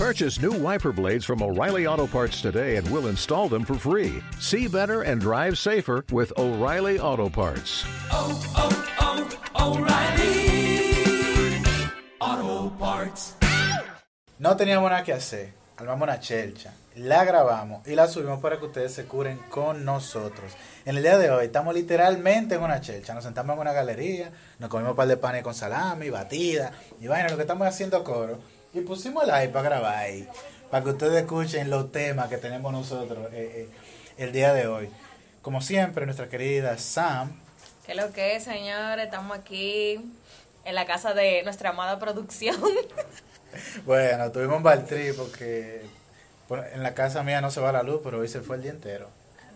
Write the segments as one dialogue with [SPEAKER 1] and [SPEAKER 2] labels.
[SPEAKER 1] Purchase new wiper blades from O'Reilly Auto Parts today and we'll install them for free. See better and drive safer with O'Reilly Auto Parts.
[SPEAKER 2] Oh, oh, oh, O'Reilly Auto Parts.
[SPEAKER 3] No teníamos nada que hacer. Armamos una chelcha, la grabamos y la subimos para que ustedes se curen con nosotros. En el día de hoy estamos literalmente en una chelcha. Nos sentamos en una galería, nos comimos un par de panes con salami, batida y vaina, lo que estamos haciendo coro. Y pusimos el iPad para grabar ahí, para que ustedes escuchen los temas que tenemos nosotros eh, eh, el día de hoy. Como siempre, nuestra querida Sam,
[SPEAKER 4] ¿Qué lo que es, señores? Estamos aquí en la casa de nuestra amada producción.
[SPEAKER 3] Bueno, tuvimos un baltrí porque en la casa mía no se va la luz, pero hoy se fue el día entero.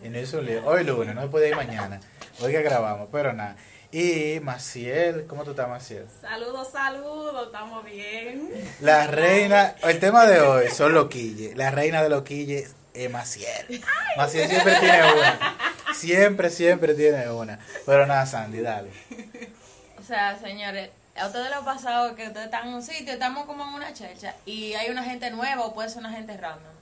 [SPEAKER 3] Y no hizo un lío. Hoy lunes, no se puede ir mañana. Hoy que grabamos, pero nada. Y Maciel, ¿cómo tú estás, Maciel?
[SPEAKER 5] Saludos, saludos, estamos bien.
[SPEAKER 3] La reina, el tema de hoy son loquilles. La reina de loquilles es Maciel. Maciel siempre tiene una. Siempre, siempre tiene una. Pero nada, Sandy, dale.
[SPEAKER 4] o sea, señores, a ustedes les ha pasado que ustedes están en un sitio, estamos como en una chelcha y hay una gente nueva o puede ser una gente random.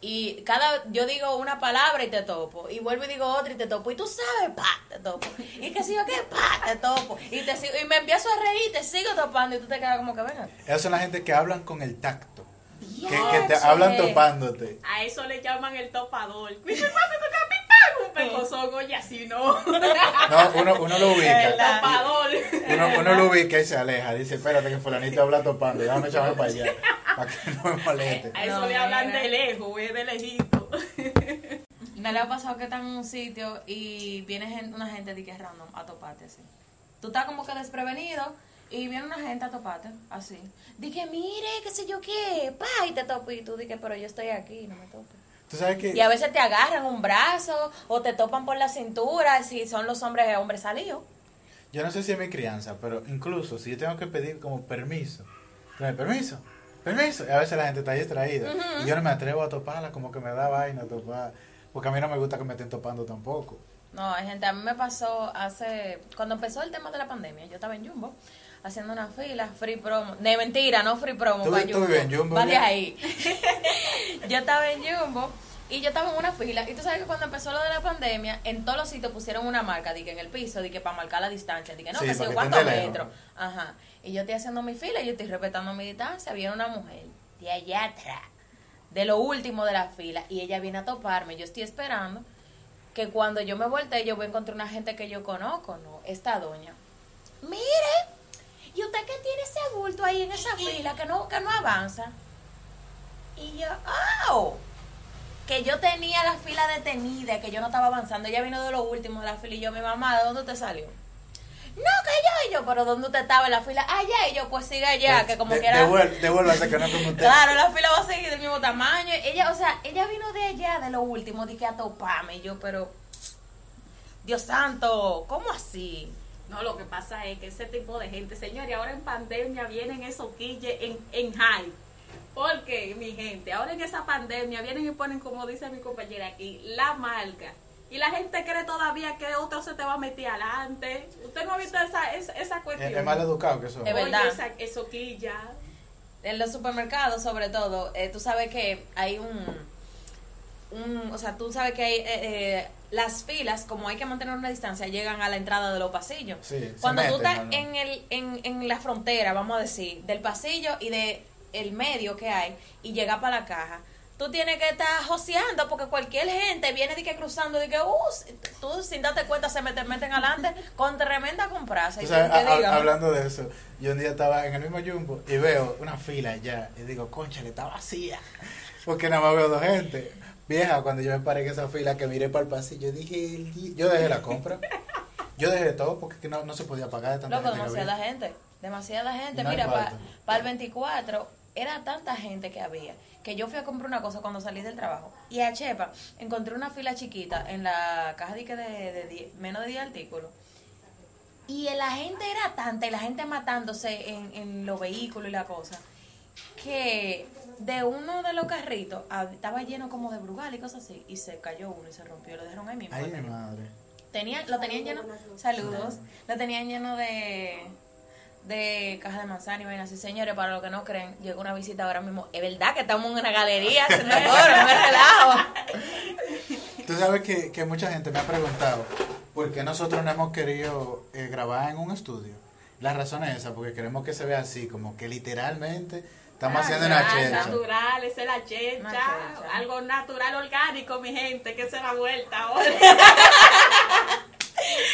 [SPEAKER 4] Y cada, yo digo una palabra y te topo. Y vuelvo y digo otra y te topo. Y tú sabes, pa, te topo. Y que sigo que, pa, te topo. Y, te sigo, y me empiezo a reír, te sigo topando y tú te quedas como que venga.
[SPEAKER 3] Esas son la gente que hablan con el tacto. Que, que te hablan topándote.
[SPEAKER 5] A eso le llaman el topador. Un pecozón, oye, así no.
[SPEAKER 3] No, uno, uno lo ubica.
[SPEAKER 5] topador.
[SPEAKER 3] Uno, uno lo ubica y se aleja. Dice, espérate que fulanito habla topando. Déjame echarme para allá. Para que no me moleste.
[SPEAKER 5] A eso le hablan de lejos, es de lejito.
[SPEAKER 4] ¿No le ha pasado que están en un sitio y viene gen- una gente de que es random a toparte así? Tú estás como que desprevenido y viene una gente a toparte así. Dije, mire, qué sé yo qué, pa, y te topo y tú dije, pero yo estoy aquí, no me topes.
[SPEAKER 3] Tú sabes que
[SPEAKER 4] Y a veces te agarran un brazo o te topan por la cintura si son los hombres hombres salidos.
[SPEAKER 3] yo no sé si es mi crianza, pero incluso si yo tengo que pedir como permiso, dame permiso, permiso, y a veces la gente está distraída y yo no me atrevo a toparla, como que me da vaina topar, porque a mí no me gusta que me estén topando tampoco.
[SPEAKER 4] No, hay gente, a mí me pasó hace, cuando empezó el tema de la pandemia, yo estaba en Jumbo haciendo una fila, free promo, de mentira, no free promo,
[SPEAKER 3] ¿Tú-
[SPEAKER 4] va
[SPEAKER 3] tú vives en Jumbo
[SPEAKER 4] ahí. Yo estaba en Jumbo y yo estaba en una fila y tú sabes que cuando empezó lo de la pandemia, en todos los sitios pusieron una marca, dije en el piso, dije para marcar la distancia, dije no,
[SPEAKER 3] Sí,
[SPEAKER 4] que sé cuántos metros. Ajá. Y yo estoy haciendo mi fila y yo estoy respetando mi distancia, viene una mujer de allá atrás, de lo último de la fila y ella viene a toparme, yo estoy esperando que cuando yo me voltee yo voy a encontrar una gente que yo conozco, ¿no? Esta doña. Mire, ¿y usted qué tiene ese bulto ahí en esa fila que no, que no avanza? Y yo, ¡oh! Que yo tenía la fila detenida, que yo no estaba avanzando. Ella vino de lo último de la fila y yo, mi mamá, ¿de dónde usted salió? No, que yo, y yo, pero ¿dónde usted estaba en la fila? Allá, y yo, pues siga allá, que como
[SPEAKER 3] De-
[SPEAKER 4] quiera.
[SPEAKER 3] Devuélvase que no como usted.
[SPEAKER 4] Claro, la fila va a seguir del mismo tamaño. Ella, o sea, ella vino de allá, de lo último, dije a toparme. Y yo, pero, Dios santo, ¿cómo así?
[SPEAKER 5] No, lo que pasa es que ese tipo de gente, señores, ahora en pandemia vienen esos quilles en, en high. Porque, mi gente, ahora en esa pandemia vienen y ponen, como dice mi compañera aquí, la marca. Y la gente cree todavía que otro se te va a meter adelante. Usted no ha visto esa, esa, esa cuestión.
[SPEAKER 3] Es, mal educado que eso.
[SPEAKER 4] Es
[SPEAKER 5] Oye,
[SPEAKER 4] verdad.
[SPEAKER 5] esa, eso quilla.
[SPEAKER 4] En los supermercados, sobre todo, eh, tú sabes que hay un, un, o sea, tú sabes que hay eh, eh, las filas, como hay que mantener una distancia, llegan a la entrada de los pasillos.
[SPEAKER 3] Sí,
[SPEAKER 4] Cuando tú estás
[SPEAKER 3] ¿no? no.
[SPEAKER 4] en el, en, en la frontera, vamos a decir, del pasillo y de el medio que hay y llega para la caja. Tú tienes que estar joseando porque cualquier gente viene de que cruzando, de que, uh, tú sin darte cuenta se meten, meten adelante con tremenda compraza. Y
[SPEAKER 3] a- hablando de eso, yo un día estaba en el mismo Jumbo y veo una fila allá y digo, concha, le está vacía. Porque nada más veo dos gente. Vieja, cuando yo me paré en esa fila que miré para el pasillo, dije, yo dejé la compra. Yo dejé todo porque no, no se podía pagar de tanta
[SPEAKER 4] Loco,
[SPEAKER 3] gente
[SPEAKER 4] demasiada gente. Demasiada gente.
[SPEAKER 3] No
[SPEAKER 4] Mira, para
[SPEAKER 3] cuarto.
[SPEAKER 4] el 24 era tanta gente que había que yo fui a comprar una cosa cuando salí del trabajo. Y a Chepa encontré una fila chiquita en la caja de, que de, de die- menos de 10 artículos. Y la gente era tanta y la gente matándose en, en los vehículos y la cosa. Que de uno de los carritos estaba lleno como de brugal y cosas así. Y se cayó uno y se rompió. Lo dejaron ahí mismo.
[SPEAKER 3] Ay, madre.
[SPEAKER 4] Tenían, lo tenían lleno, saludos, lo tenían lleno de, de caja de manzana y vaina así, señores, para los que no creen, llegó una visita ahora mismo. Es verdad que estamos en una galería haciendo coro, no me relajo.
[SPEAKER 3] Tú sabes que, que mucha gente me ha preguntado por qué nosotros no hemos querido eh, grabar en un estudio. La razón es esa, porque queremos que se vea así, como que literalmente estamos haciendo una
[SPEAKER 5] Natural,
[SPEAKER 3] chelcha.
[SPEAKER 5] natural, esa es la chelcha. Algo natural, orgánico, mi gente, que se da vuelta ahora.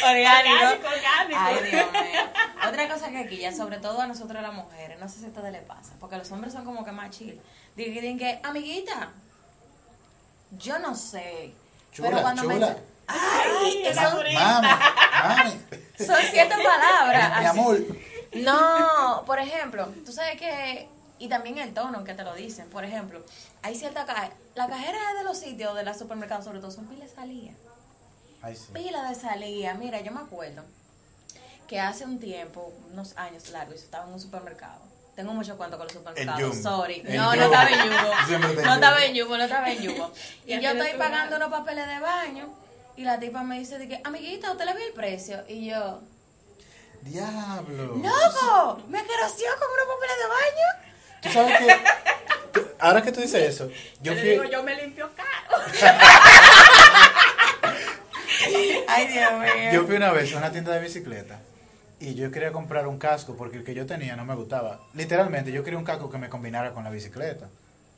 [SPEAKER 4] Orgánico.
[SPEAKER 5] Orgánico, orgánico.
[SPEAKER 4] Ay, Dios mío. Otra cosa que aquí, ya sobre todo a nosotros las mujeres, no sé si a ustedes les pasa, porque los hombres son como que más chill. Dicen que, amiguita, yo no sé.
[SPEAKER 3] Chula,
[SPEAKER 4] pero cuando
[SPEAKER 3] chula.
[SPEAKER 4] me. Ay,
[SPEAKER 5] el
[SPEAKER 4] son.
[SPEAKER 3] Mami, mami,
[SPEAKER 4] son ciertas palabras.
[SPEAKER 3] mi amor.
[SPEAKER 4] No, por ejemplo, tú sabes que, y también el tono que te lo dicen, por ejemplo, hay cierta caja, la cajera de los sitios de los supermercados, sobre todo, son pilas de salida.
[SPEAKER 3] Ay, sí.
[SPEAKER 4] Pila de salida. Mira, yo me acuerdo que hace un tiempo, unos años largos, estaba en un supermercado. Tengo mucho cuento con los supermercados, sorry.
[SPEAKER 3] El
[SPEAKER 4] no,
[SPEAKER 3] Jumbo.
[SPEAKER 4] no estaba en Jumbo. No estaba en Jumbo, no estaba en Jumbo. Y yo estoy pagando unos papeles de baño y la tipa me dice, de que, amiguita, ¿usted le vio el precio? Y yo,
[SPEAKER 3] Diablo.
[SPEAKER 4] ¡Loco! ¡Me queroció con unos papeles de baño!
[SPEAKER 3] Tú sabes que, ahora que tú dices eso, yo
[SPEAKER 5] Yo le
[SPEAKER 3] fui,
[SPEAKER 5] digo, yo me limpio caro.
[SPEAKER 4] Ay, Dios mío.
[SPEAKER 3] yo fui una vez a una tienda de bicicleta y yo quería comprar un casco porque el que yo tenía no me gustaba. Literalmente, yo quería un casco que me combinara con la bicicleta.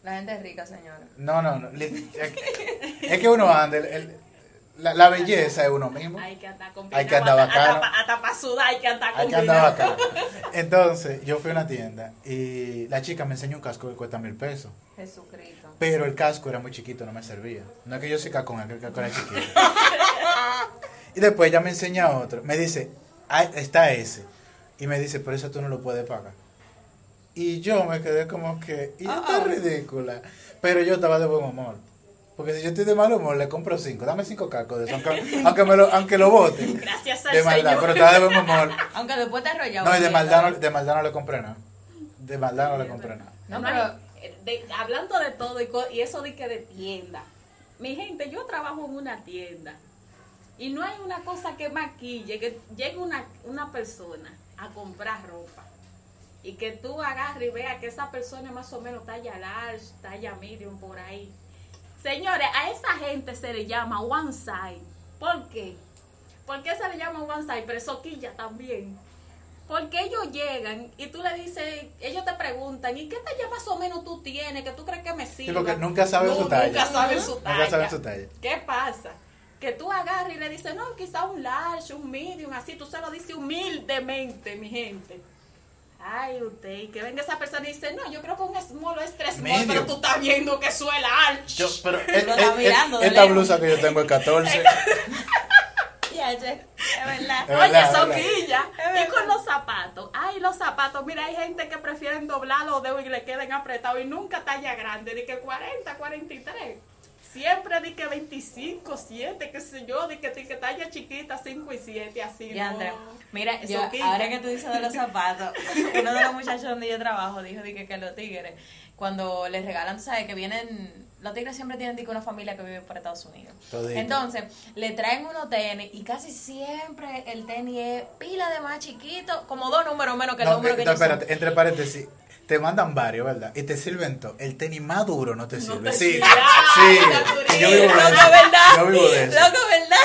[SPEAKER 4] La gente es rica, señora.
[SPEAKER 3] No, no, no. Es que, uno anda, el- el- la, la belleza es uno mismo.
[SPEAKER 5] Hay que andar con
[SPEAKER 3] Hay que andar bacano.
[SPEAKER 5] Hasta para sudar hay que andar
[SPEAKER 3] Hay que andar acá. Entonces, yo fui a una tienda y la chica me enseñó un casco que cuesta mil pesos.
[SPEAKER 4] Jesucristo.
[SPEAKER 3] Pero el casco era muy chiquito, no me servía. No es que yo es que el casco era chiquito. Y después ella me enseña otro. Me dice, "Ah, está ese. Y me dice, pero eso tú no lo puedes pagar. Y yo me quedé como que, y esta es ridícula. Pero yo estaba de buen humor. Porque si yo estoy de mal humor, le compro cinco. Dame cinco de eso, aunque, aunque, me lo, aunque lo bote.
[SPEAKER 5] Gracias al
[SPEAKER 3] De maldad,
[SPEAKER 5] Señor.
[SPEAKER 3] pero estaba de buen humor.
[SPEAKER 4] Aunque después te arrollaba.
[SPEAKER 3] No, y de maldad no, de maldad no le compré nada. De maldad no le compré nada.
[SPEAKER 4] No, pero...
[SPEAKER 5] eh, de- hablando de todo y, co- y eso de que de tienda. Mi gente, yo trabajo en una tienda y no hay una cosa que maquille, que llegue una, una persona a comprar ropa y que tú agarres y veas que esa persona es más o menos talla large, talla medium por ahí. Señores, a esa gente se le llama one size. ¿Por qué? ¿Por qué se le llama one size? Pero eso quilla también. Porque ellos llegan y tú le dices, ellos te preguntan, ¿y qué talla más o menos tú tienes? Que tú crees que me sirve.
[SPEAKER 3] porque nunca saben su talla.
[SPEAKER 5] Nunca saben su
[SPEAKER 3] Nunca saben su talla.
[SPEAKER 5] ¿Qué pasa? Que tú agarras y le dices, no, quizá un large, un medium, así, tú se lo dices humildemente, mi gente. Ay, usted, y que venga esa persona y dice, no, yo creo que un small es tres small, pero tú estás viendo que es large.
[SPEAKER 3] Yo, pero eh,
[SPEAKER 4] está
[SPEAKER 3] eh,
[SPEAKER 4] mirando
[SPEAKER 3] eh,
[SPEAKER 4] de
[SPEAKER 3] esta
[SPEAKER 4] lejos.
[SPEAKER 3] blusa que yo tengo es 14.
[SPEAKER 4] Ya, che, es verdad.
[SPEAKER 3] Es
[SPEAKER 5] Oye,
[SPEAKER 3] verdad,
[SPEAKER 5] soquilla.
[SPEAKER 4] verdad.
[SPEAKER 5] Y con los zapatos. Ay, los zapatos. Mira, hay gente que prefieren doblar los dedos y le queden apretados y nunca talla grande. De que 40, 43. Siempre di que 25, 7, qué sé yo, di que, di que talla chiquita, 5 y 7, así. No.
[SPEAKER 4] André. Mira,
[SPEAKER 5] Eso
[SPEAKER 4] yo, ahora que tú dices de los zapatos, uno de los muchachos donde yo trabajo dijo de que, que los tigres, cuando les regalan, ¿sabes? Que vienen, los tigres siempre tienen que una familia que vive por Estados Unidos.
[SPEAKER 3] Todito.
[SPEAKER 4] Entonces, le traen unos tenis y casi siempre el tenis es pila de más chiquito, como dos números menos que el
[SPEAKER 3] No,
[SPEAKER 4] número
[SPEAKER 3] que-
[SPEAKER 4] que
[SPEAKER 3] no,
[SPEAKER 4] son.
[SPEAKER 3] espérate, entre paréntesis. Te mandan varios, ¿verdad? Y te sirven todo. El tenis más duro no te sirve.
[SPEAKER 5] te
[SPEAKER 3] sí,
[SPEAKER 5] sirve.
[SPEAKER 3] sí.
[SPEAKER 5] Ay,
[SPEAKER 3] Yo vivo de
[SPEAKER 4] Loco,
[SPEAKER 3] eso.
[SPEAKER 4] ¿verdad?
[SPEAKER 3] Yo vivo de eso.
[SPEAKER 4] Loco, ¿verdad?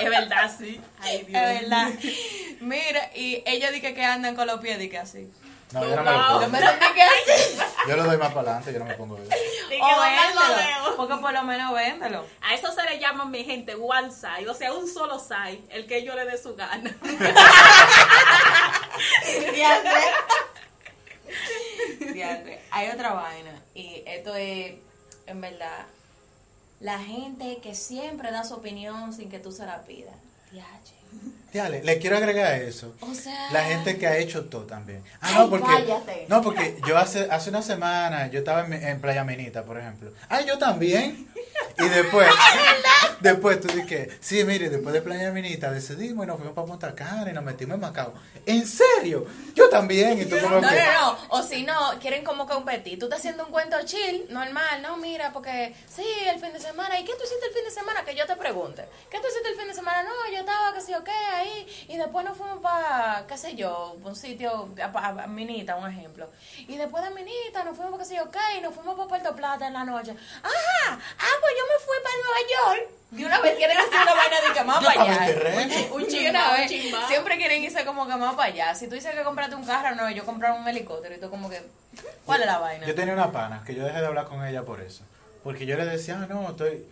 [SPEAKER 5] Es verdad, sí. Ay,
[SPEAKER 4] Es
[SPEAKER 5] Dios.
[SPEAKER 4] verdad. Mira, y ellos dicen que andan con los pies, que así.
[SPEAKER 3] No, yo no me lo
[SPEAKER 5] No.
[SPEAKER 4] Yo
[SPEAKER 3] pongo.
[SPEAKER 4] me así.
[SPEAKER 3] Yo lo doy más para adelante, yo no me pongo eso.
[SPEAKER 4] O véndelo, porque por lo menos véndelo.
[SPEAKER 5] A eso se le llama, mi gente, one side. O sea, un solo side. El que yo le dé su gana.
[SPEAKER 4] Hay otra vaina. Y esto es, en verdad, la gente que siempre da su opinión sin que tú se la pidas.
[SPEAKER 3] Dale, le quiero agregar eso.
[SPEAKER 4] O sea.
[SPEAKER 3] La gente que ha hecho todo también. Ah,
[SPEAKER 4] Ay,
[SPEAKER 3] no, porque,
[SPEAKER 4] cállate.
[SPEAKER 3] no, porque yo hace, hace una semana, yo estaba en, en Playa Minita, por ejemplo. Ah, yo también. Y después, después tú dices, sí, mire, después de Playa Minita decidimos y nos fuimos para Punta Cana y nos metimos en Macao. ¿En serio? Yo también. Y tú como
[SPEAKER 4] No,
[SPEAKER 3] que,
[SPEAKER 4] no, no. O si no, quieren como competir. Tú estás haciendo un cuento chill, normal, no, mira, porque sí, el fin de semana. ¿Y qué tú hiciste el fin de semana? Que yo te pregunte. ¿Qué tú hiciste el fin de semana? No, yo estaba, qué sé yo, qué, ahí. Y después nos fuimos para, qué sé yo, un sitio, a, a- a Minita, un ejemplo. Y después de Minita nos fuimos, qué sé yo, y nos fuimos para Puerto Plata en la noche. Ajá, ah, pues yo me fui para Nueva York. Y una vez quieren hacer una vaina de que más para allá. Un vez.
[SPEAKER 5] chimba.
[SPEAKER 4] Siempre quieren irse como que más para allá. Si tú dices que compraste un carro, no, yo compré un helicóptero y tú como que, ¿cuál es la vaina?
[SPEAKER 3] Yo tenía una pana que yo dejé de hablar con ella por eso. Porque yo le decía, ah, no, estoy.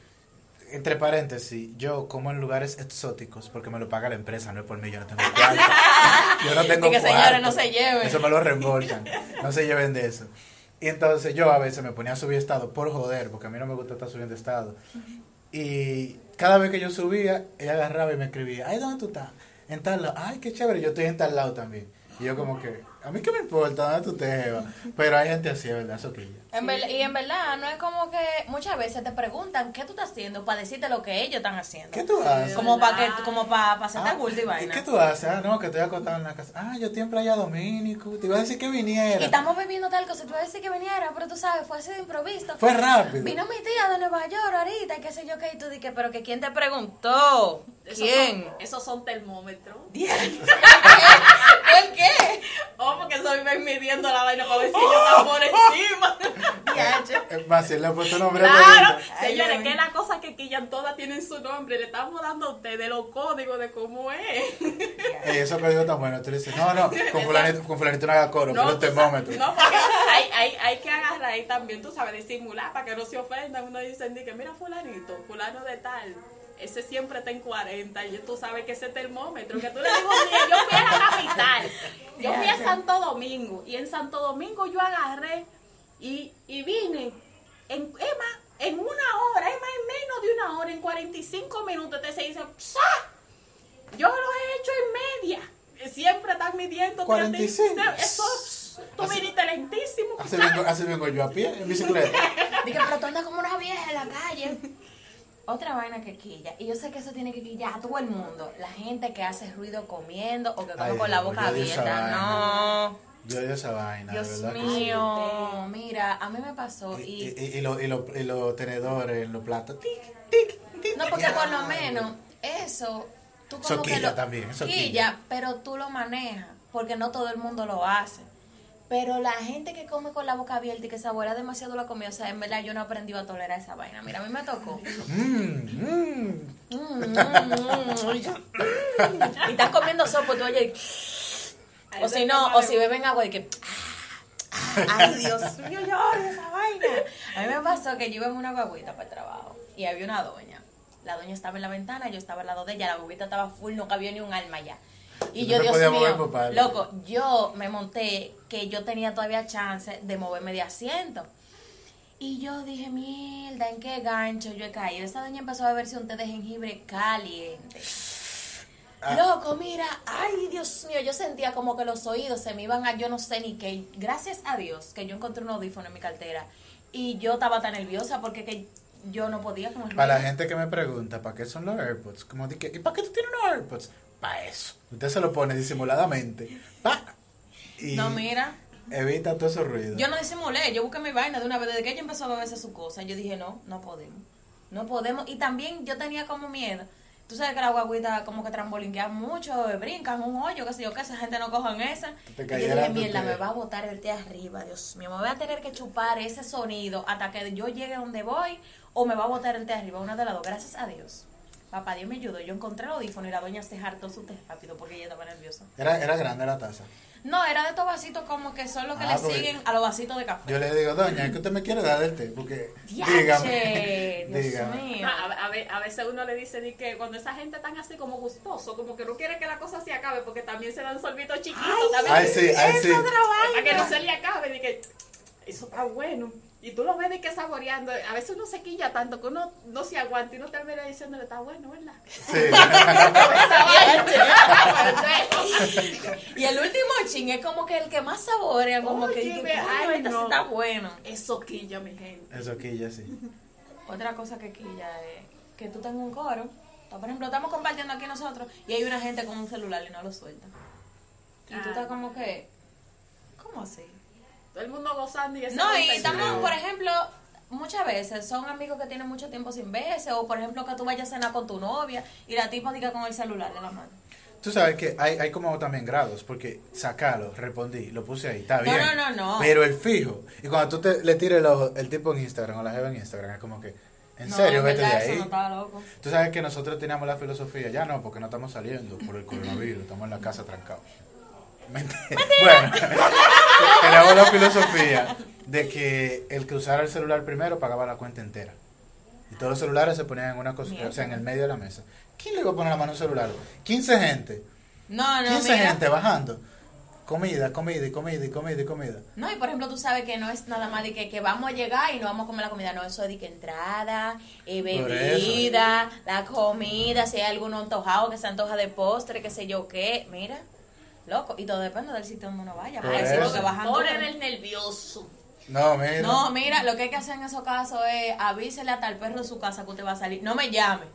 [SPEAKER 3] Entre paréntesis, yo como en lugares exóticos, porque me lo paga la empresa, no es por mí, yo no tengo cuarto. Yo no tengo
[SPEAKER 4] Y que, señores,
[SPEAKER 3] cuarto.
[SPEAKER 4] no se lleven.
[SPEAKER 3] Eso me lo reembolsan. No se lleven de eso. Y entonces yo a veces me ponía a subir estado por joder, porque a mí no me gusta estar subiendo estado. Y cada vez que yo subía, ella agarraba y me escribía, ay, ¿dónde tú estás? En tal lado. Ay, qué chévere, yo estoy en tal lado también. Y yo como que, a mí qué me importa dónde tú te llevas. Pero hay gente así, ¿verdad? Soquilla.
[SPEAKER 4] En ver- y en verdad, no es como que muchas veces te preguntan qué tú estás haciendo para decirte lo que ellos están haciendo.
[SPEAKER 3] ¿Qué tú haces?
[SPEAKER 4] Como para que, como para pa hacerte
[SPEAKER 3] Ah,
[SPEAKER 4] bulto y vaina.
[SPEAKER 3] ¿Qué tú haces? Ah, no, que estoy acostado en la casa. Ah, yo en Playa Domínico. Te iba a decir que viniera.
[SPEAKER 4] Y estamos bebiendo tal cosa, tú vas a decir que viniera, pero tú sabes, fue así de improviso.
[SPEAKER 3] Fue rápido.
[SPEAKER 4] Vino mi tía de Nueva York ahorita, y qué sé yo qué, y tú dices, pero que quién te preguntó.
[SPEAKER 5] Esos
[SPEAKER 4] ¿Quién?
[SPEAKER 5] Son, esos son termómetros.
[SPEAKER 4] ¿Por qué?
[SPEAKER 5] Oh, porque soy ven midiendo la vaina para ver si están por encima.
[SPEAKER 3] Es más, le ha puesto nombre
[SPEAKER 5] Claro.
[SPEAKER 4] Ay,
[SPEAKER 5] señores, que
[SPEAKER 4] mío.
[SPEAKER 5] las cosas que quillan todas tienen su nombre. Le estamos dando a ustedes los códigos de cómo es.
[SPEAKER 3] Eh, eso que digo tan bueno. Tú dices, no, no, con fulanito, con fulanito no haga coro, pero un
[SPEAKER 5] tú sabes-
[SPEAKER 3] termómetro.
[SPEAKER 5] no, porque hay, hay, hay que agarrar ahí también, tú sabes, disimular para que no se ofendan. Uno dice, di que mira fulanito, fulano de tal. Ese siempre está en 40 y tú sabes que ese termómetro, que tú le digo, mira, yo fui a la capital, yo fui a Santo Domingo y en Santo Domingo yo agarré y, y vine en, más, en una hora, es más, en menos de una hora, en 45 minutos te se dice, ¡sa! Yo lo he hecho en media. Siempre están midiendo.
[SPEAKER 3] 45.
[SPEAKER 5] Eso, tú
[SPEAKER 3] Así-
[SPEAKER 5] viniste lentísimo.
[SPEAKER 3] Así vengo, así vengo yo a pie, en bicicleta.
[SPEAKER 4] Dije, pero tú andas como una vieja en la calle. Otra vaina que quilla, y yo sé que eso tiene que quillar a todo el mundo. La gente que hace ruido comiendo o que come
[SPEAKER 3] Ay,
[SPEAKER 4] con la boca abierta. No.
[SPEAKER 3] Yo odio esa vaina,
[SPEAKER 4] Dios
[SPEAKER 3] ¿verdad?
[SPEAKER 4] mío. Mira, a mí me pasó
[SPEAKER 3] Y,
[SPEAKER 4] y.
[SPEAKER 3] y, y, lo- y lo- y los tenedores, los platos. tic, tic, tic,
[SPEAKER 4] No, porque por lo menos eso. Tú como
[SPEAKER 3] Eso
[SPEAKER 4] que
[SPEAKER 3] quilla
[SPEAKER 4] lo,
[SPEAKER 3] también, eso
[SPEAKER 4] quilla,
[SPEAKER 3] quilla.
[SPEAKER 4] pero tú lo manejas. Porque no todo el mundo lo hace. Pero la gente que come con la boca abierta y que saborea demasiado la comida, o sea, en verdad yo no he aprendido a tolerar esa vaina. Mira, a mí me tocó. Y están comiendo sopa, tú oyes. O si no, o si beben agua y que. ah, Ay, Dios mío, yo odio esa vaina. A mí me pasó que yo iba en una guaguita para el trabajo y había una doña. La doña estaba en la ventana, yo estaba al lado de ella, la guaguita estaba full, no cabía ni un alma ya. Y yo,
[SPEAKER 3] te
[SPEAKER 4] Dios mío, loco, yo me monté que yo tenía todavía chance de moverme de asiento. Y yo dije, mierda, ¿en qué gancho yo he caído? Esa doña empezó a beberse un té de jengibre caliente.
[SPEAKER 3] Ah.
[SPEAKER 4] Loco, mira, ay, Dios mío, yo sentía como que los oídos se me iban a yo no sé ni qué. Gracias a Dios que yo encontré un audífono en mi cartera. Y yo estaba tan nerviosa porque que yo no podía el
[SPEAKER 3] Para la gente que me pregunta, ¿para qué son los AirPods? Como que, ¿y para qué tú tienes unos AirPods? Para eso. Usted se lo pone disimuladamente. Pa. Y
[SPEAKER 4] No, mira,
[SPEAKER 3] evita todo ese ruido.
[SPEAKER 4] yo no disimulé, yo busqué mi vaina de una vez. Desde que ella empezó a beberse su cosa, yo dije, no, no podemos. No podemos. Y también yo tenía como miedo. Tú sabes que la guaguita como que trambolinquean mucho, brincan un hoyo, qué sé yo, que esa gente no cojan esa.
[SPEAKER 3] Te
[SPEAKER 4] Y yo dije, mierda, me va a botar el té arriba, Dios mío, me voy a tener que chupar ese sonido hasta que yo llegue donde voy o me va a botar el té arriba, una de las dos, gracias a Dios. Papá Dios me ayudó, yo encontré el audífono y la doña se hartó su té rápido porque ella estaba nerviosa.
[SPEAKER 3] Era, era grande la taza.
[SPEAKER 4] No, era de estos vasitos como que son los que
[SPEAKER 3] Ah,
[SPEAKER 4] le siguen a los vasitos de café.
[SPEAKER 3] Yo le digo, doña, es que usted me quiere dar del té, porque
[SPEAKER 4] Diache,
[SPEAKER 3] dígame,
[SPEAKER 4] Dios
[SPEAKER 3] dígame.
[SPEAKER 4] mío.
[SPEAKER 5] A, a ve- a veces uno le dice di que cuando esa gente tan así como gustoso, como que no quiere que la cosa se acabe porque también se dan sorbitos chiquitos. también.
[SPEAKER 3] Ay, sí, ay, sí.
[SPEAKER 5] Para que no se le acabe, de que eso está bueno. Y tú lo ves de que saboreando. A veces uno se quilla tanto que uno no se aguanta y uno termina diciéndole, está bueno, ¿verdad?
[SPEAKER 3] Sí.
[SPEAKER 4] Y el último ching es como que el que más saborea, como que
[SPEAKER 5] Oye,
[SPEAKER 4] "Coño,
[SPEAKER 5] ay,
[SPEAKER 4] este sí
[SPEAKER 5] no".
[SPEAKER 4] está bueno.
[SPEAKER 5] Eso quilla, mi gente.
[SPEAKER 3] Eso ya sí.
[SPEAKER 4] Otra cosa que quilla es que tú tengas un coro. Por ejemplo, estamos compartiendo aquí nosotros y hay una gente con un celular y no lo suelta. Y tú
[SPEAKER 5] Ah.
[SPEAKER 4] estás como que, ¿cómo así?
[SPEAKER 5] Todo el mundo gozando y
[SPEAKER 4] No, y estamos, por ejemplo, muchas veces son amigos que tienen mucho tiempo sin verse, o por ejemplo que tú vayas a cenar con tu novia y la tipa diga con el celular de la mano.
[SPEAKER 3] Tú sabes que hay, hay como también grados, porque sacalo, respondí, lo puse ahí, está
[SPEAKER 4] No,
[SPEAKER 3] bien.
[SPEAKER 4] no, no, no.
[SPEAKER 3] Pero el fijo, y cuando tú te, le tires el, ojo- el tipo en Instagram o la jeva en Instagram, es como que, ¿en
[SPEAKER 4] No,
[SPEAKER 3] serio?
[SPEAKER 4] en
[SPEAKER 3] Vete de
[SPEAKER 4] verdad, eso
[SPEAKER 3] ahí.
[SPEAKER 4] no estaba loco.
[SPEAKER 3] Tú sabes que nosotros teníamos la filosofía, ya no, porque no estamos saliendo por el coronavirus, estamos en la casa trancados. Mentira. Bueno, teníamos la filosofía de que el que usara el celular primero pagaba la cuenta entera. Y todos los celulares se ponían en una cosa, o sea, en el medio de la mesa. ¿Quién le iba a poner la mano a un celular? 15 gente.
[SPEAKER 4] No, no,
[SPEAKER 3] 15
[SPEAKER 4] mira.
[SPEAKER 3] gente bajando. Comida, comida y comida y comida y comida.
[SPEAKER 4] No, y por ejemplo, tú sabes que no es nada más de que, que vamos a llegar y no vamos a comer la comida. No, eso es de que entrada, eh, bebida, la comida, si hay alguno antojado que se antoja de postre, qué sé yo qué. Mira, loco. Y todo depende del sitio donde uno vaya.
[SPEAKER 3] Por eso.
[SPEAKER 4] lo que
[SPEAKER 5] el nervioso.
[SPEAKER 3] No, mira.
[SPEAKER 4] No, mira, lo que hay que hacer en esos casos es avísele hasta el perro de su casa que usted va a salir. No me llame,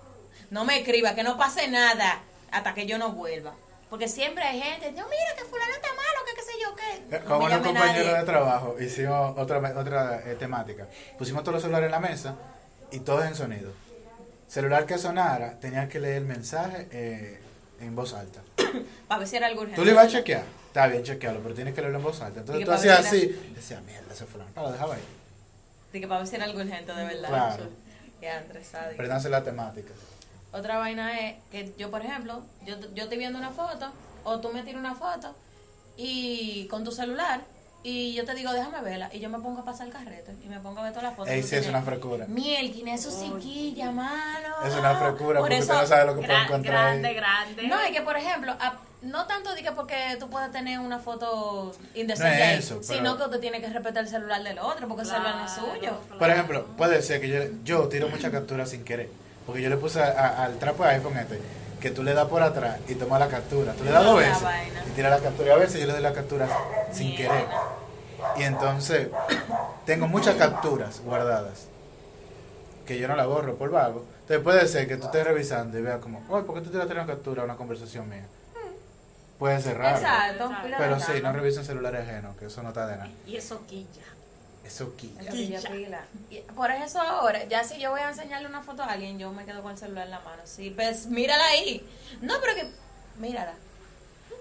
[SPEAKER 4] no me escriba, que no pase nada hasta que yo no vuelva. Porque siempre hay gente, no, mira que fulano está malo, que qué sé yo qué.
[SPEAKER 3] Eh,
[SPEAKER 4] No
[SPEAKER 3] Con unos compañeros
[SPEAKER 4] nadie.
[SPEAKER 3] de trabajo hicimos otra, otra eh, temática. Pusimos todos los celulares en la mesa y todos en sonido. Celular que sonara tenía que leer el mensaje eh, en voz alta.
[SPEAKER 4] Para ver si era algo urgente.
[SPEAKER 3] Tú le ibas a chequear, está bien chequearlo, pero tienes que leerlo en voz alta. Entonces tú hacías
[SPEAKER 4] si
[SPEAKER 3] así, decía, mierda, ese fulano. Ah, lo dejaba ahí.
[SPEAKER 4] De que para ver si era algo urgente, de verdad.
[SPEAKER 3] Claro.
[SPEAKER 4] Sádico.
[SPEAKER 3] Prendanse la temática.
[SPEAKER 4] Otra vaina es que yo, por ejemplo, yo, yo estoy viendo una foto, o tú me tiras una foto, y con tu celular, y yo te digo, déjame verla, y yo me pongo a pasar el carrete, y me pongo a ver todas las fotos.
[SPEAKER 3] Ey, sí, es una frecura.
[SPEAKER 4] Mielquina, eso sí quilla, mano.
[SPEAKER 3] Es una frecura
[SPEAKER 4] Por
[SPEAKER 3] porque
[SPEAKER 4] eso-
[SPEAKER 3] usted no sabe lo que puede
[SPEAKER 5] Gra-
[SPEAKER 3] encontrar. ahí.
[SPEAKER 5] grande, grande.
[SPEAKER 4] No, es que por ejemplo, a- no tanto diga porque tú puedes tener una foto indecente
[SPEAKER 3] No es eso, pero-
[SPEAKER 4] sino que usted tiene que respetar el celular del otro, porque el celular no es
[SPEAKER 5] Claro,
[SPEAKER 4] suyo.
[SPEAKER 5] claro.
[SPEAKER 3] Por ejemplo, puede ser que yo, yo tiro muchas capturas sin querer. Porque yo le puse a- a- al trapo de iPhone este que tú le das por atrás y tomas la captura. Tú le das dos veces y tiras la captura. Y a veces yo le doy la captura sin querer. Y entonces tengo muchas capturas guardadas que yo no la borro por vago. Entonces puede ser que tú estés revisando y veas como, oye, ¿por qué tú tiraste una captura a una conversación mía? Puede ser raro.
[SPEAKER 4] Exacto.
[SPEAKER 3] Pero sí, no revisen celulares ajenos, que eso no está de nada.
[SPEAKER 5] Y eso quilla.
[SPEAKER 3] Eso quilla.
[SPEAKER 4] Y por eso ahora, ya si yo voy a enseñarle una foto a alguien, yo me quedo con el celular en la mano. Sí, pues mírala ahí. No, pero que, mírala.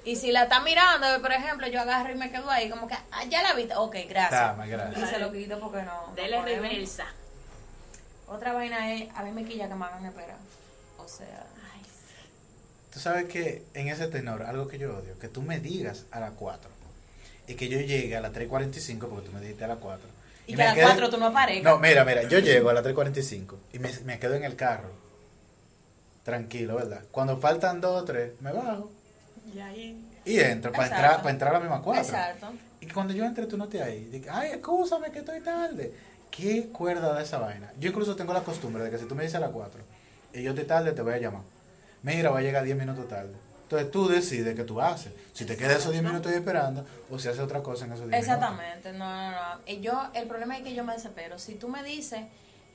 [SPEAKER 4] Y si la está mirando, por ejemplo, yo agarro y me quedo ahí, como que, ah, ya la viste. Ok, gracias.
[SPEAKER 3] Tama, gracias.
[SPEAKER 4] Y se lo quito porque no. no
[SPEAKER 5] Dele
[SPEAKER 4] podemos.
[SPEAKER 5] reversa.
[SPEAKER 4] Otra vaina es, a mí me quilla que me hagan esperar. O sea, ay,
[SPEAKER 3] Tú sabes que en ese tenor, algo que yo odio, que tú me digas a las 4 y que yo llegue a las 3.45 porque tú me dijiste a las 4.
[SPEAKER 4] Y,
[SPEAKER 3] me
[SPEAKER 4] que a las
[SPEAKER 3] quede-
[SPEAKER 4] 4 tú no aparezcas.
[SPEAKER 3] No, mira, mira, yo llego a las 3.45 y me, me quedo en el carro. Tranquilo, ¿verdad? Cuando faltan dos o tres, me bajo
[SPEAKER 5] Y ahí.
[SPEAKER 3] y entro para
[SPEAKER 4] Exacto.
[SPEAKER 3] entrar, para entrar a la misma 4.
[SPEAKER 4] Exacto.
[SPEAKER 3] Y cuando yo entre, tú no te ahí. Digo, ay, excúsame que estoy tarde. ¿Qué cuerda de esa vaina? Yo incluso tengo la costumbre de que si tú me dices a las 4 y yo estoy tarde, te voy a llamar. Mira, va a llegar 10 minutos tarde. Entonces tú decides qué tú haces. Si te quedas esos 10 minutos ahí esperando o si haces otra cosa en esos 10 minutos.
[SPEAKER 4] Exactamente, no, no, no. Y yo, el problema es que yo me desespero. Si tú me dices,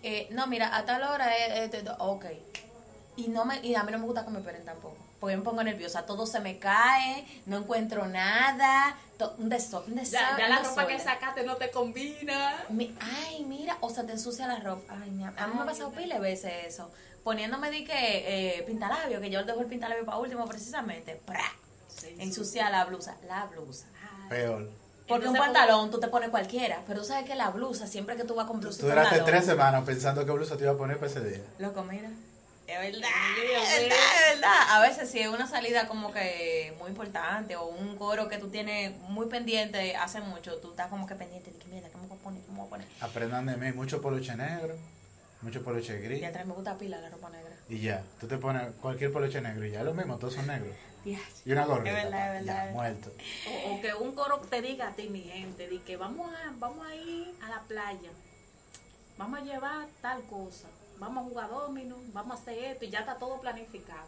[SPEAKER 4] eh, no, mira, a tal hora es, es- ok. Y, no me, y a mí no me gusta que me esperen tampoco. Porque me pongo nerviosa. Todo se me cae, no encuentro nada. to- un desorden. Un
[SPEAKER 5] Ya, ya la ropa que sacaste no te combina.
[SPEAKER 4] Mi- ay, mira, o sea, te ensucia la ropa. Ay, mi a mí me ha pasado pile veces eso. Poniéndome de que eh, pintalabio, que yo dejo el pintalabio para último precisamente. ¡Pra! Ensucia la blusa. La blusa.
[SPEAKER 3] Peor.
[SPEAKER 4] Porque un pantalón tú te pones cualquiera, pero tú sabes que la blusa, siempre que tú vas con blusa
[SPEAKER 3] Tú duraste
[SPEAKER 4] pantalón,
[SPEAKER 3] tres semanas pensando qué blusa te iba a poner para ese día.
[SPEAKER 4] Loco, mira. Es verdad, es verdad, es verdad. A veces si es una salida como que muy importante o un coro que tú tienes muy pendiente hace mucho, tú estás como que pendiente de que mierda, ¿qué me voy a poner? ¿Qué me voy a poner?
[SPEAKER 3] Aprendan de mí, mucho poloche negro, mucho poloche
[SPEAKER 4] Y
[SPEAKER 3] gris.
[SPEAKER 4] atrás me gusta pila la ropa negra.
[SPEAKER 3] Y ya, tú te pones cualquier poloche negro y ya es lo mismo, todos son negros. Y una gorrita.
[SPEAKER 4] Es verdad, es
[SPEAKER 3] pa,
[SPEAKER 4] verdad.
[SPEAKER 3] Ya, muerto.
[SPEAKER 5] O, o que un coro te diga a ti, mi gente, de que vamos a, vamos a ir a la playa, vamos a llevar tal cosa, vamos a jugar domino, vamos a hacer esto, y ya está todo planificado.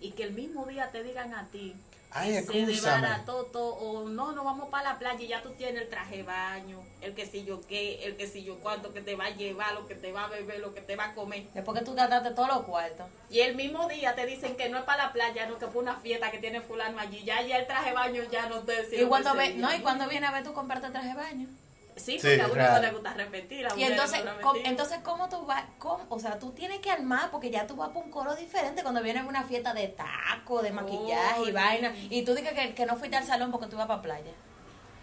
[SPEAKER 5] Y que el mismo día te digan a ti,
[SPEAKER 3] Ay,
[SPEAKER 5] se desbarató todo, o no, no vamos para la playa y ya tú tienes el traje de baño, el que si yo qué, el que si yo cuánto que te va a llevar, lo que te va a beber, lo que te va a comer.
[SPEAKER 4] Después que tú gastaste todos los cuartos.
[SPEAKER 5] Y el mismo día te dicen que no es para la playa, no que fue una fiesta que tiene fulano allí, ya, ya el traje de baño ya no te
[SPEAKER 4] Y cuando ve, no, y cuando viene a ver tú comprarte traje de baño.
[SPEAKER 5] Sí,
[SPEAKER 3] Sí,
[SPEAKER 5] porque a uno
[SPEAKER 3] claro.
[SPEAKER 5] no le gusta repetir. a
[SPEAKER 4] Y entonces,
[SPEAKER 5] repetir.
[SPEAKER 4] entonces ¿cómo tú vas? cómo? O sea, tú tienes que armar porque ya tú vas para un coro diferente cuando viene una fiesta de taco, de maquillaje y vaina. Y tú dices que, que no fuiste al salón porque tú vas para playa.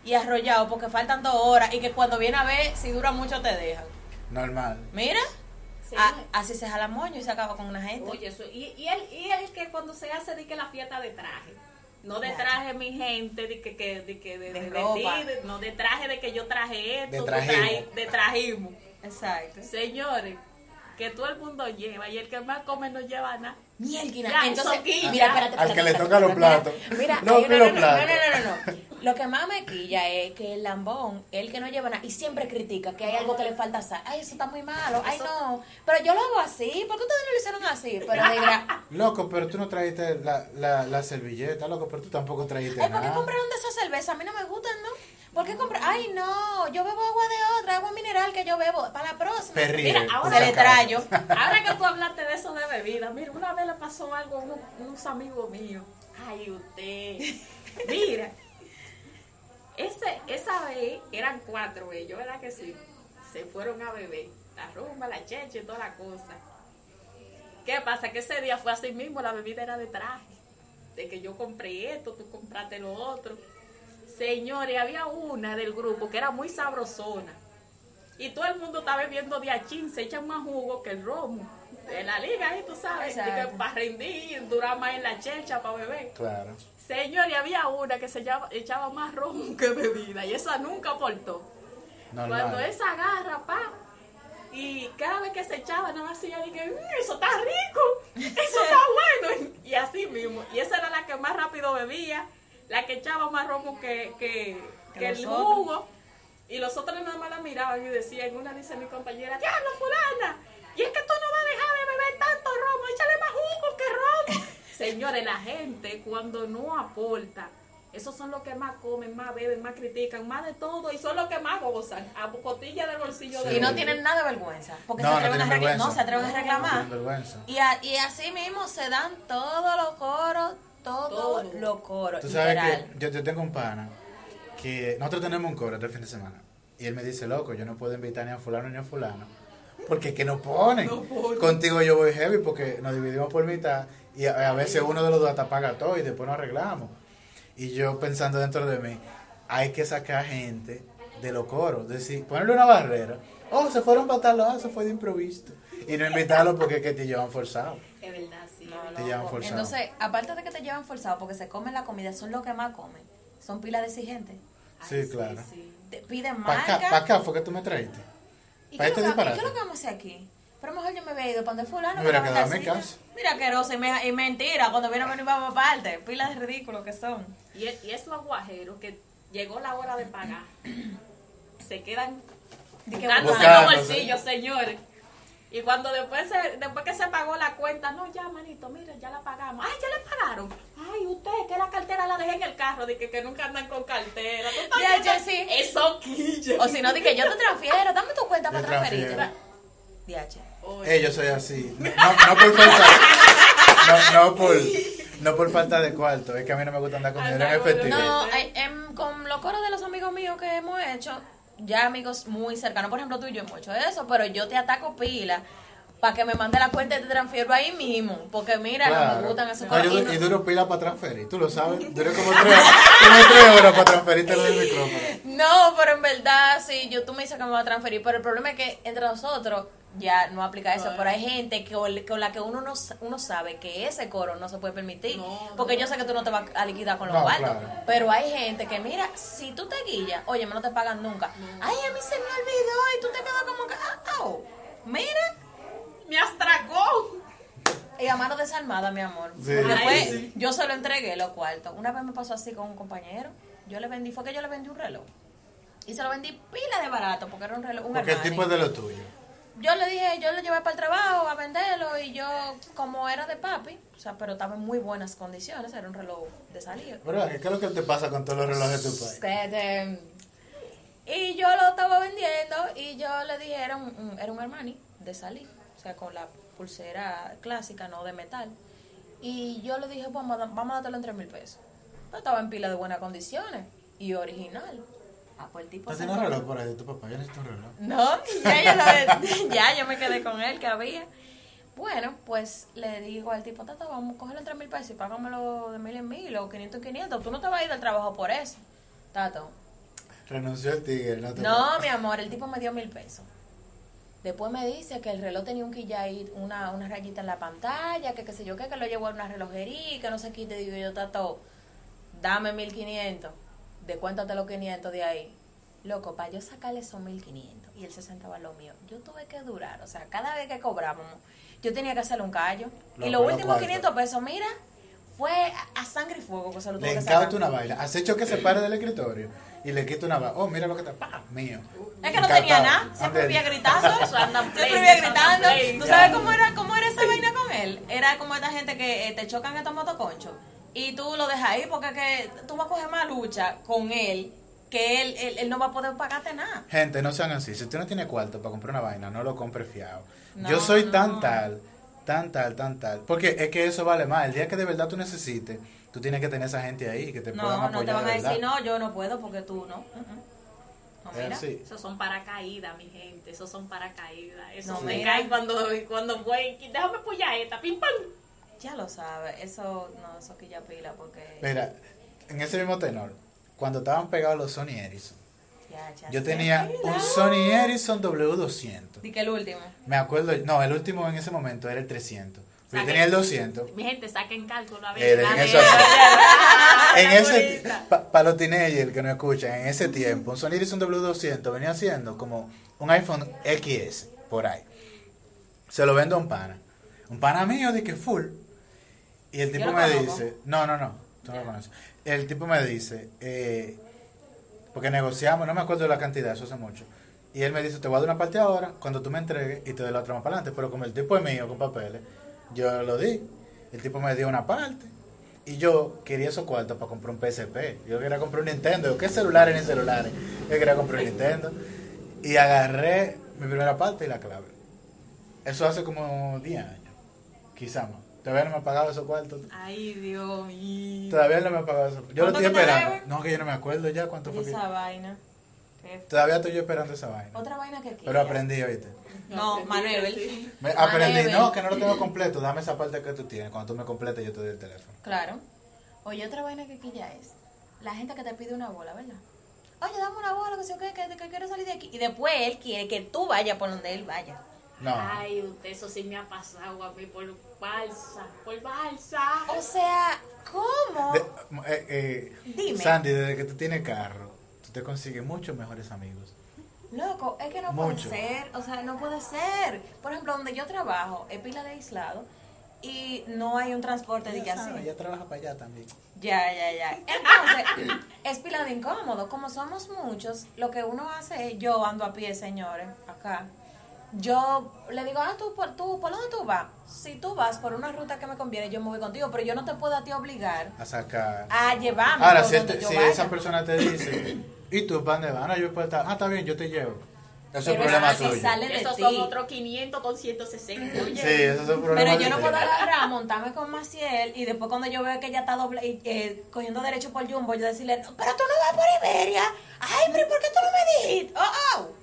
[SPEAKER 4] Y arrollado porque faltan dos horas y que cuando viene a ver, si dura mucho te dejan.
[SPEAKER 3] Normal.
[SPEAKER 4] Mira,
[SPEAKER 5] Sí,
[SPEAKER 4] a- así se jala moño y se acaba con una gente.
[SPEAKER 5] Oye, eso, y, y, él, y él que cuando se hace de que la fiesta de traje, no de
[SPEAKER 4] Claro.
[SPEAKER 5] traje mi gente, de que, que, de, que de,
[SPEAKER 4] De
[SPEAKER 5] de no de traje de que yo traje esto,
[SPEAKER 3] De
[SPEAKER 5] de trajimo.
[SPEAKER 4] Exacto.
[SPEAKER 5] Señores, que todo el mundo lleva y el que más come no lleva nada.
[SPEAKER 4] Mielquina. Entonces,
[SPEAKER 5] soquilla.
[SPEAKER 4] mira, espérate,
[SPEAKER 3] Al
[SPEAKER 4] espérate,
[SPEAKER 3] que le toca los platos.
[SPEAKER 4] Mira,
[SPEAKER 3] No, que
[SPEAKER 4] no,
[SPEAKER 3] los
[SPEAKER 4] no, no, no,
[SPEAKER 3] platos.
[SPEAKER 4] no. Lo que más me quilla es que el lambón, el que no lleva nada, y siempre critica que hay algo que le falta sal. Ay, eso está muy malo. Ay, no. Pero yo lo hago así. ¿Por qué ustedes no lo hicieron así? Pero diga,
[SPEAKER 3] Loco, pero tú no trajiste la, la, la servilleta, loco, pero tú tampoco trajiste
[SPEAKER 4] ay, ¿por qué
[SPEAKER 3] nada.
[SPEAKER 4] compraron de esa cerveza? A mí no me gustan, ¿no? ¿Por qué comprar? Ay, no. Yo bebo agua de otra, agua mineral que yo bebo. Para la próxima.
[SPEAKER 3] Perrier,
[SPEAKER 5] Mira, ahora
[SPEAKER 4] le trayo.
[SPEAKER 5] Ahora que tú hablaste de eso de bebida, mira, una vez le pasó algo a unos, unos amigos míos. Ay, usted. Mira, ese, esa vez eran cuatro ellos, ¿verdad que sí? Se fueron a beber. La rumba, la cheche y toda la cosa. ¿Qué pasa? Que ese día fue así mismo, la bebida era de traje. De que yo compré esto, tú compraste lo otro. Señores, había una del grupo que era muy sabrosona. Y todo el mundo está bebiendo de achín, se echan más jugo que el romo. De la liga ahí, tú sabes, para rendir, durar más en la chelcha para beber.
[SPEAKER 3] Claro.
[SPEAKER 5] Señor, y había una que se echaba, echaba más romo que bebida, y esa nunca aportó. Cuando esa agarra, pa, y cada vez que se echaba, nada más ella dije, "Mm, eso está rico, eso está bueno. Y así mismo. Y esa era la que más rápido bebía, la que echaba más romo que, que,
[SPEAKER 4] Que
[SPEAKER 5] que
[SPEAKER 4] los
[SPEAKER 5] el jugo. Y los otros nada más la miraban y decían, una dice mi compañera, diablo fulana, y es que tú no vas a dejar de beber tanto romo, échale más jugo que romo. Señores, la gente cuando no aporta, esos son los que más comen, más beben, más critican, más de todo, y son los que más gozan, a cotilla del bolsillo
[SPEAKER 3] Sí.
[SPEAKER 5] de
[SPEAKER 4] Y no tienen nada de vergüenza. Porque
[SPEAKER 3] No,
[SPEAKER 4] se
[SPEAKER 3] no
[SPEAKER 4] atreven a
[SPEAKER 3] tienen
[SPEAKER 4] reclamar.
[SPEAKER 3] vergüenza.
[SPEAKER 4] No, se atreven a
[SPEAKER 3] No
[SPEAKER 4] reclamar. Y, a- y así mismo se dan todos los coros, todos
[SPEAKER 5] Todo.
[SPEAKER 4] los coros.
[SPEAKER 3] Tú sabes
[SPEAKER 4] literal.
[SPEAKER 3] que yo, yo tengo un pana que nosotros tenemos un coro este fin de semana. Y él me dice, loco, yo no puedo invitar ni a fulano ni a fulano. Porque es que no ponen.
[SPEAKER 5] No.
[SPEAKER 3] Contigo yo voy heavy porque nos dividimos por mitad. Y a, a veces uno de los dos hasta paga todo y después nos arreglamos. Y yo pensando dentro de mí, hay que sacar gente de los coros. Decir, ponerle una barrera. Oh, se fueron para tal lado, eso fue de improviso. Y no invitarlos porque es que te llevan forzado.
[SPEAKER 5] Es es.
[SPEAKER 3] Te llevan forzado.
[SPEAKER 4] Entonces, aparte de que te llevan forzado porque se comen la comida, son los que más comen. Son pilas de exigentes.
[SPEAKER 3] Sí, claro.
[SPEAKER 5] sí.
[SPEAKER 4] Te piden
[SPEAKER 3] Para acá,
[SPEAKER 4] marca.
[SPEAKER 3] pa' acá fue que tú me traíste.
[SPEAKER 4] ¿Y
[SPEAKER 3] pa'
[SPEAKER 4] qué, es
[SPEAKER 3] este
[SPEAKER 4] lo que, y qué es lo que vamos a hacer aquí? Pero mejor yo me había ido para donde fulano.
[SPEAKER 3] Me hubiera
[SPEAKER 4] para
[SPEAKER 3] quedado en casa.
[SPEAKER 4] Mira que y, me- y mentira, cuando viene a venir vamos aparte. Pilas de ridículos que son.
[SPEAKER 5] Y, es- y esos guajeros que llegó la hora de pagar, se quedan los bolsillos, señores. Y cuando después se, después que se pagó la cuenta, no, ya, manito, mira, ya la pagamos. Ay, ya le pagaron. Ay, usted, que la cartera la dejé en el carro, de que, que nunca andan con cartera. ¿Tú estás
[SPEAKER 4] Ya, sí.
[SPEAKER 5] Eso quilla.
[SPEAKER 4] O si no, di que yo te transfiero, dame tu cuenta para transferirte. DH.
[SPEAKER 3] Eh, yo soy así. No, no por falta. No, no por, no por falta de cuarto. Es que a mí no me gusta andar con dinero en efectivo.
[SPEAKER 4] No, em, con los coros de los amigos míos que hemos hecho, ya amigos muy cercanos, por ejemplo tú y yo eso, pero yo te ataco pila para que me mande la cuenta y te transfiero ahí mismo, porque mira, no me gustan esos
[SPEAKER 3] yo
[SPEAKER 4] Y
[SPEAKER 3] du-
[SPEAKER 4] no-
[SPEAKER 3] y duro pila para transferir. Tú lo sabes. Duré como tres, como tres horas para transferirte lo del micrófono.
[SPEAKER 4] No, pero en verdad, sí, yo tú me dices que me va a transferir, pero el problema es que entre nosotros ya no aplica eso, pero hay gente que con la que uno no uno sabe que ese coro no se puede permitir,
[SPEAKER 5] No,
[SPEAKER 4] porque yo sé que tú no te vas a liquidar con los
[SPEAKER 3] No,
[SPEAKER 4] cuartos,
[SPEAKER 3] claro.
[SPEAKER 4] pero hay gente que mira, si tú te guillas, oye, no te pagan nunca. Ay, a mí se me olvidó y tú te quedas como que, ah, au, mira,
[SPEAKER 5] Me astracó.
[SPEAKER 4] y a mano desarmada, mi amor.
[SPEAKER 3] Sí.
[SPEAKER 5] Sí.
[SPEAKER 4] yo se lo entregué los cuartos. Una vez me pasó así con un compañero. Yo le vendí, fue que yo le vendí un reloj. Y se lo vendí pila de barato porque era un reloj, un
[SPEAKER 3] Porque el tipo es de lo tuyo.
[SPEAKER 4] yo le dije, yo lo llevé para el trabajo a venderlo y yo, como era de papi, o sea, pero estaba en muy buenas condiciones, era un reloj de salida.
[SPEAKER 3] Bro, ¿qué es lo que te pasa con todos los relojes de tu país?
[SPEAKER 4] Este, y yo lo estaba vendiendo y yo le dije, era un, un- era un Armani de salir, sea, con la pulsera clásica, no de metal. Y yo le dije, vamos a, vamos a dártelo en 3 mil pesos. Pero estaba en pila de buenas condiciones y original. Ah, pues el tipo
[SPEAKER 3] ¿No
[SPEAKER 4] se
[SPEAKER 3] tienes un reloj por ahí de tu papá? Yo necesito un reloj.
[SPEAKER 4] No, ya yo, lo- ya yo me quedé con él que había. Bueno, pues le digo al tipo, Tata, vamos a cogerlo en 3 mil pesos y págamelo de mil en mil o 500 en 500. Tú no te vas a ir del trabajo por eso. Tato.
[SPEAKER 3] Renunció el tigre, no te
[SPEAKER 4] No, mi amor, el tipo me dio mil pesos. Después me dice que el reloj tenía un quillay, una, una rayita en la pantalla, que qué sé yo qué, que lo llevó a una relojería, que no sé qué. Te digo yo, Tato, dame 1500, descuéntate los 500 de ahí. Loco, para yo sacarle esos 1500 y él se sentaba en lo mío, yo tuve que durar. O sea, cada vez que cobrábamos, yo tenía que hacerle un callo.
[SPEAKER 3] Loco,
[SPEAKER 4] y los últimos
[SPEAKER 3] cuartos.
[SPEAKER 4] 500 pesos, mira, fue a, sangre y fuego que se lo tuve
[SPEAKER 3] Le
[SPEAKER 4] que sacar.
[SPEAKER 3] encanta una vaina. Has hecho que se pare del escritorio y le quita una vaina. Oh, mira lo que está. ¡Pah! Mío.
[SPEAKER 4] Es que no tenía nada, siempre
[SPEAKER 3] Ande-
[SPEAKER 4] vivía gritando, siempre vivía gritando. ¿Tú sabes cómo era, cómo era esa vaina con él? Era como esta gente que eh, te chocan estos motoconchos y tú lo dejas ahí porque que tú vas a coger más lucha con él que él, él, él no va a poder pagarte nada.
[SPEAKER 3] Gente, no sean así. Si usted no tiene cuarto para comprar una vaina, no lo compre fiado.
[SPEAKER 4] No,
[SPEAKER 3] Yo soy
[SPEAKER 4] no.
[SPEAKER 3] tan tal, tan tal, tan tal. Porque es que eso vale más. El día que de verdad tú necesites, tú tienes que tener esa gente ahí que te puedan
[SPEAKER 4] No,
[SPEAKER 3] apoyar.
[SPEAKER 4] no te van a
[SPEAKER 3] de
[SPEAKER 4] decir, no, yo no puedo porque tú no. Uh, uh. No, mira.
[SPEAKER 3] así.
[SPEAKER 5] Esos son paracaídas, mi gente. Esos son paracaídas. Esos
[SPEAKER 4] No,
[SPEAKER 5] me caen cuando, cuando voy. Déjame puyar esta, pim pam.
[SPEAKER 4] Ya lo sabes, eso no, eso que ya pila porque
[SPEAKER 3] Mira, en ese mismo tenor, cuando estaban pegados los Sony Ericsson,
[SPEAKER 4] ya, ya
[SPEAKER 3] yo tenía un Sony Ericsson W200.
[SPEAKER 4] Di que el último.
[SPEAKER 3] Me acuerdo, no, el último en ese momento era el 300. Yo tenía el 200.
[SPEAKER 5] Mi gente, saquen cálculo a ver.
[SPEAKER 3] Eh, en eso- en ese para los teenagers que no escuchan, en ese tiempo, un Sony Ericsson W200 venía siendo como un iPhone XS por ahí. Se lo vendo a un pana. Un pana mío de que full. Y el tipo me
[SPEAKER 4] conozco.
[SPEAKER 3] dice, no, no, no, tú no lo conoces. El tipo me dice, eh, porque negociamos, no me acuerdo de la cantidad, eso hace mucho. Y él me dice, te voy a dar una parte ahora, cuando tú me entregues, y te doy la otra más para adelante. Pero como el tipo es mío con papeles, yo lo di. El tipo me dio una parte. Y yo quería esos cuartos para comprar un PSP. Yo quería comprar un Nintendo. Yo, ¿Qué celulares ni celulares? Yo quería comprar un Nintendo. Y agarré mi primera parte y la clave. Eso hace como 10 años. Quizá más. Todavía no me ha pagado esos cuartos.
[SPEAKER 5] Ay, Dios mío.
[SPEAKER 3] Todavía no me ha pagado esos Yo lo
[SPEAKER 4] ¿Cuánto
[SPEAKER 3] estoy
[SPEAKER 4] que
[SPEAKER 3] esperando. No, que yo no me acuerdo ya cuánto fue que...
[SPEAKER 4] esa vaina.
[SPEAKER 3] Todavía estoy yo esperando esa vaina.
[SPEAKER 4] Otra vaina que
[SPEAKER 3] Pero aprendí, oíste.
[SPEAKER 4] No, Manuel.
[SPEAKER 3] Me- aprendí,
[SPEAKER 4] Manuel.
[SPEAKER 3] no, que no lo tengo completo. Dame esa parte que tú tienes. Cuando tú me completes, yo te doy el teléfono.
[SPEAKER 4] Claro. Oye, otra vaina que aquí ya es. La gente que te pide una bola, ¿verdad? Oye, dame una bola, que qué, que, que quiero salir de aquí. Y después él quiere que tú vayas por donde él vaya.
[SPEAKER 3] No.
[SPEAKER 5] Ay, usted, eso sí me ha pasado a mí por balsa, por balsa.
[SPEAKER 4] O sea, ¿cómo?
[SPEAKER 3] De- eh, eh,
[SPEAKER 4] Dime.
[SPEAKER 3] Sandy, desde que tú tienes carro, tú te consigues muchos mejores amigos.
[SPEAKER 4] Loco, es que no
[SPEAKER 3] Mucho.
[SPEAKER 4] puede ser. O sea, no puede ser. Por ejemplo, donde yo trabajo, es pila de aislado. Y no hay un transporte de que
[SPEAKER 3] Ella sabe,
[SPEAKER 4] así.
[SPEAKER 3] ella trabaja para allá también.
[SPEAKER 4] Ya, ya, ya. Entonces, es pila de incómodo. Como somos muchos, lo que uno hace es, yo ando a pie, señores, acá. Yo le digo, ah, tú, por, tú, ¿por dónde tú vas? Si tú vas por una ruta que me conviene, yo me voy contigo, pero yo no te puedo a ti obligar
[SPEAKER 3] A sacar.
[SPEAKER 4] a llevarme
[SPEAKER 3] Ahora, si, este- si esa persona te dice, ¿y tú para dónde vas? No, yo puedo estar. Ah, está bien, yo te llevo. Eso es problema
[SPEAKER 4] de
[SPEAKER 5] Esos son otros 500 con 160. Oye,
[SPEAKER 3] Sí, eso es un problema
[SPEAKER 4] Pero yo no puedo agarrar, montarme con Maciel y después cuando yo veo que ella está doble, y, eh, cogiendo derecho por Jumbo, yo decirle, "No, pero tú no vas por Iberia. Ay, pero ¿y ¿por qué tú no me dijiste? Oh, oh.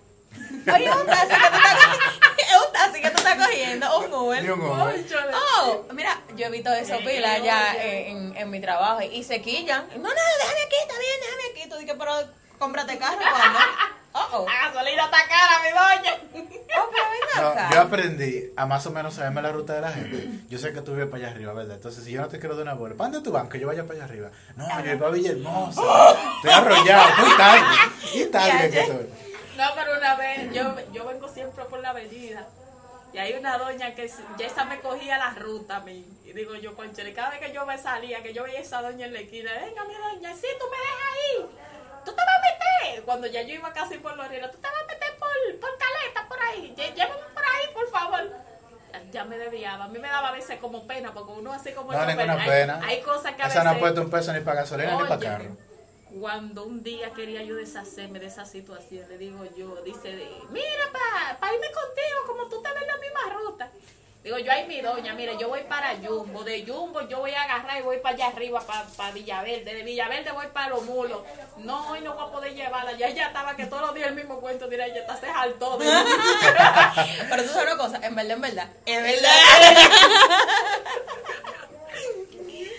[SPEAKER 4] Oye, es un taxi que tú estás cogiendo. Es un taxi que tú estás cogiendo. Un Uber.
[SPEAKER 3] Ni un Uber.
[SPEAKER 4] Oh, mira, yo he visto eso pila ya en, en mi trabajo y se quillan. No, no, déjame aquí, está bien, déjame aquí. Tú dices, pero cómprate carro cuando. Oh, oh.
[SPEAKER 5] La gasolina está cara, mi doña.
[SPEAKER 4] Oh, pero ven
[SPEAKER 3] No,
[SPEAKER 4] acá.
[SPEAKER 3] yo aprendí a más o menos saberme la ruta de la gente. Yo sé que tú vives para allá arriba, ¿verdad? Entonces, si yo no te quiero dar una bola, ¿para dónde tú vas? Que yo vaya para allá arriba. No, yo voy para Villahermosa. Estoy arrollado, estoy tarde. Y tarde que estoy.
[SPEAKER 5] No, pero una vez, yo, yo vengo siempre por la avenida. Y hay una doña que ya esa me cogía la ruta a mí. Y digo yo, conchale, cada vez que yo me salía, que yo veía a esa doña en la esquina, venga mi doña, sí, tú me dejas ahí. Tú te vas a meter. Cuando ya yo iba casi por Lorena, tú te vas a meter por, por caleta, por ahí. Llévame por me desviaba. A mí me daba a veces como pena, porque uno así como...
[SPEAKER 3] No, ninguna
[SPEAKER 5] hay,
[SPEAKER 3] pena.
[SPEAKER 5] Hay cosas que a
[SPEAKER 3] Esa no ha
[SPEAKER 5] veces...
[SPEAKER 3] puesto un peso ni para gasolina ni para carro.
[SPEAKER 5] Cuando un día quería yo deshacerme de esa situación, le digo yo, dice, de, mira, para pa irme contigo, como tú te ves en la misma ruta. Digo yo, ay, mi doña, mire, yo voy para Jumbo. De Jumbo yo voy a agarrar y voy para allá arriba, para Villaverde. De Villaverde voy para Los Mulos. No, hoy no voy a poder llevarla. Ya ella estaba que todos los días el mismo cuento. Dirá, ya está se jaltó.
[SPEAKER 4] Pero tú sabes una cosa, en verdad, en verdad. En verdad.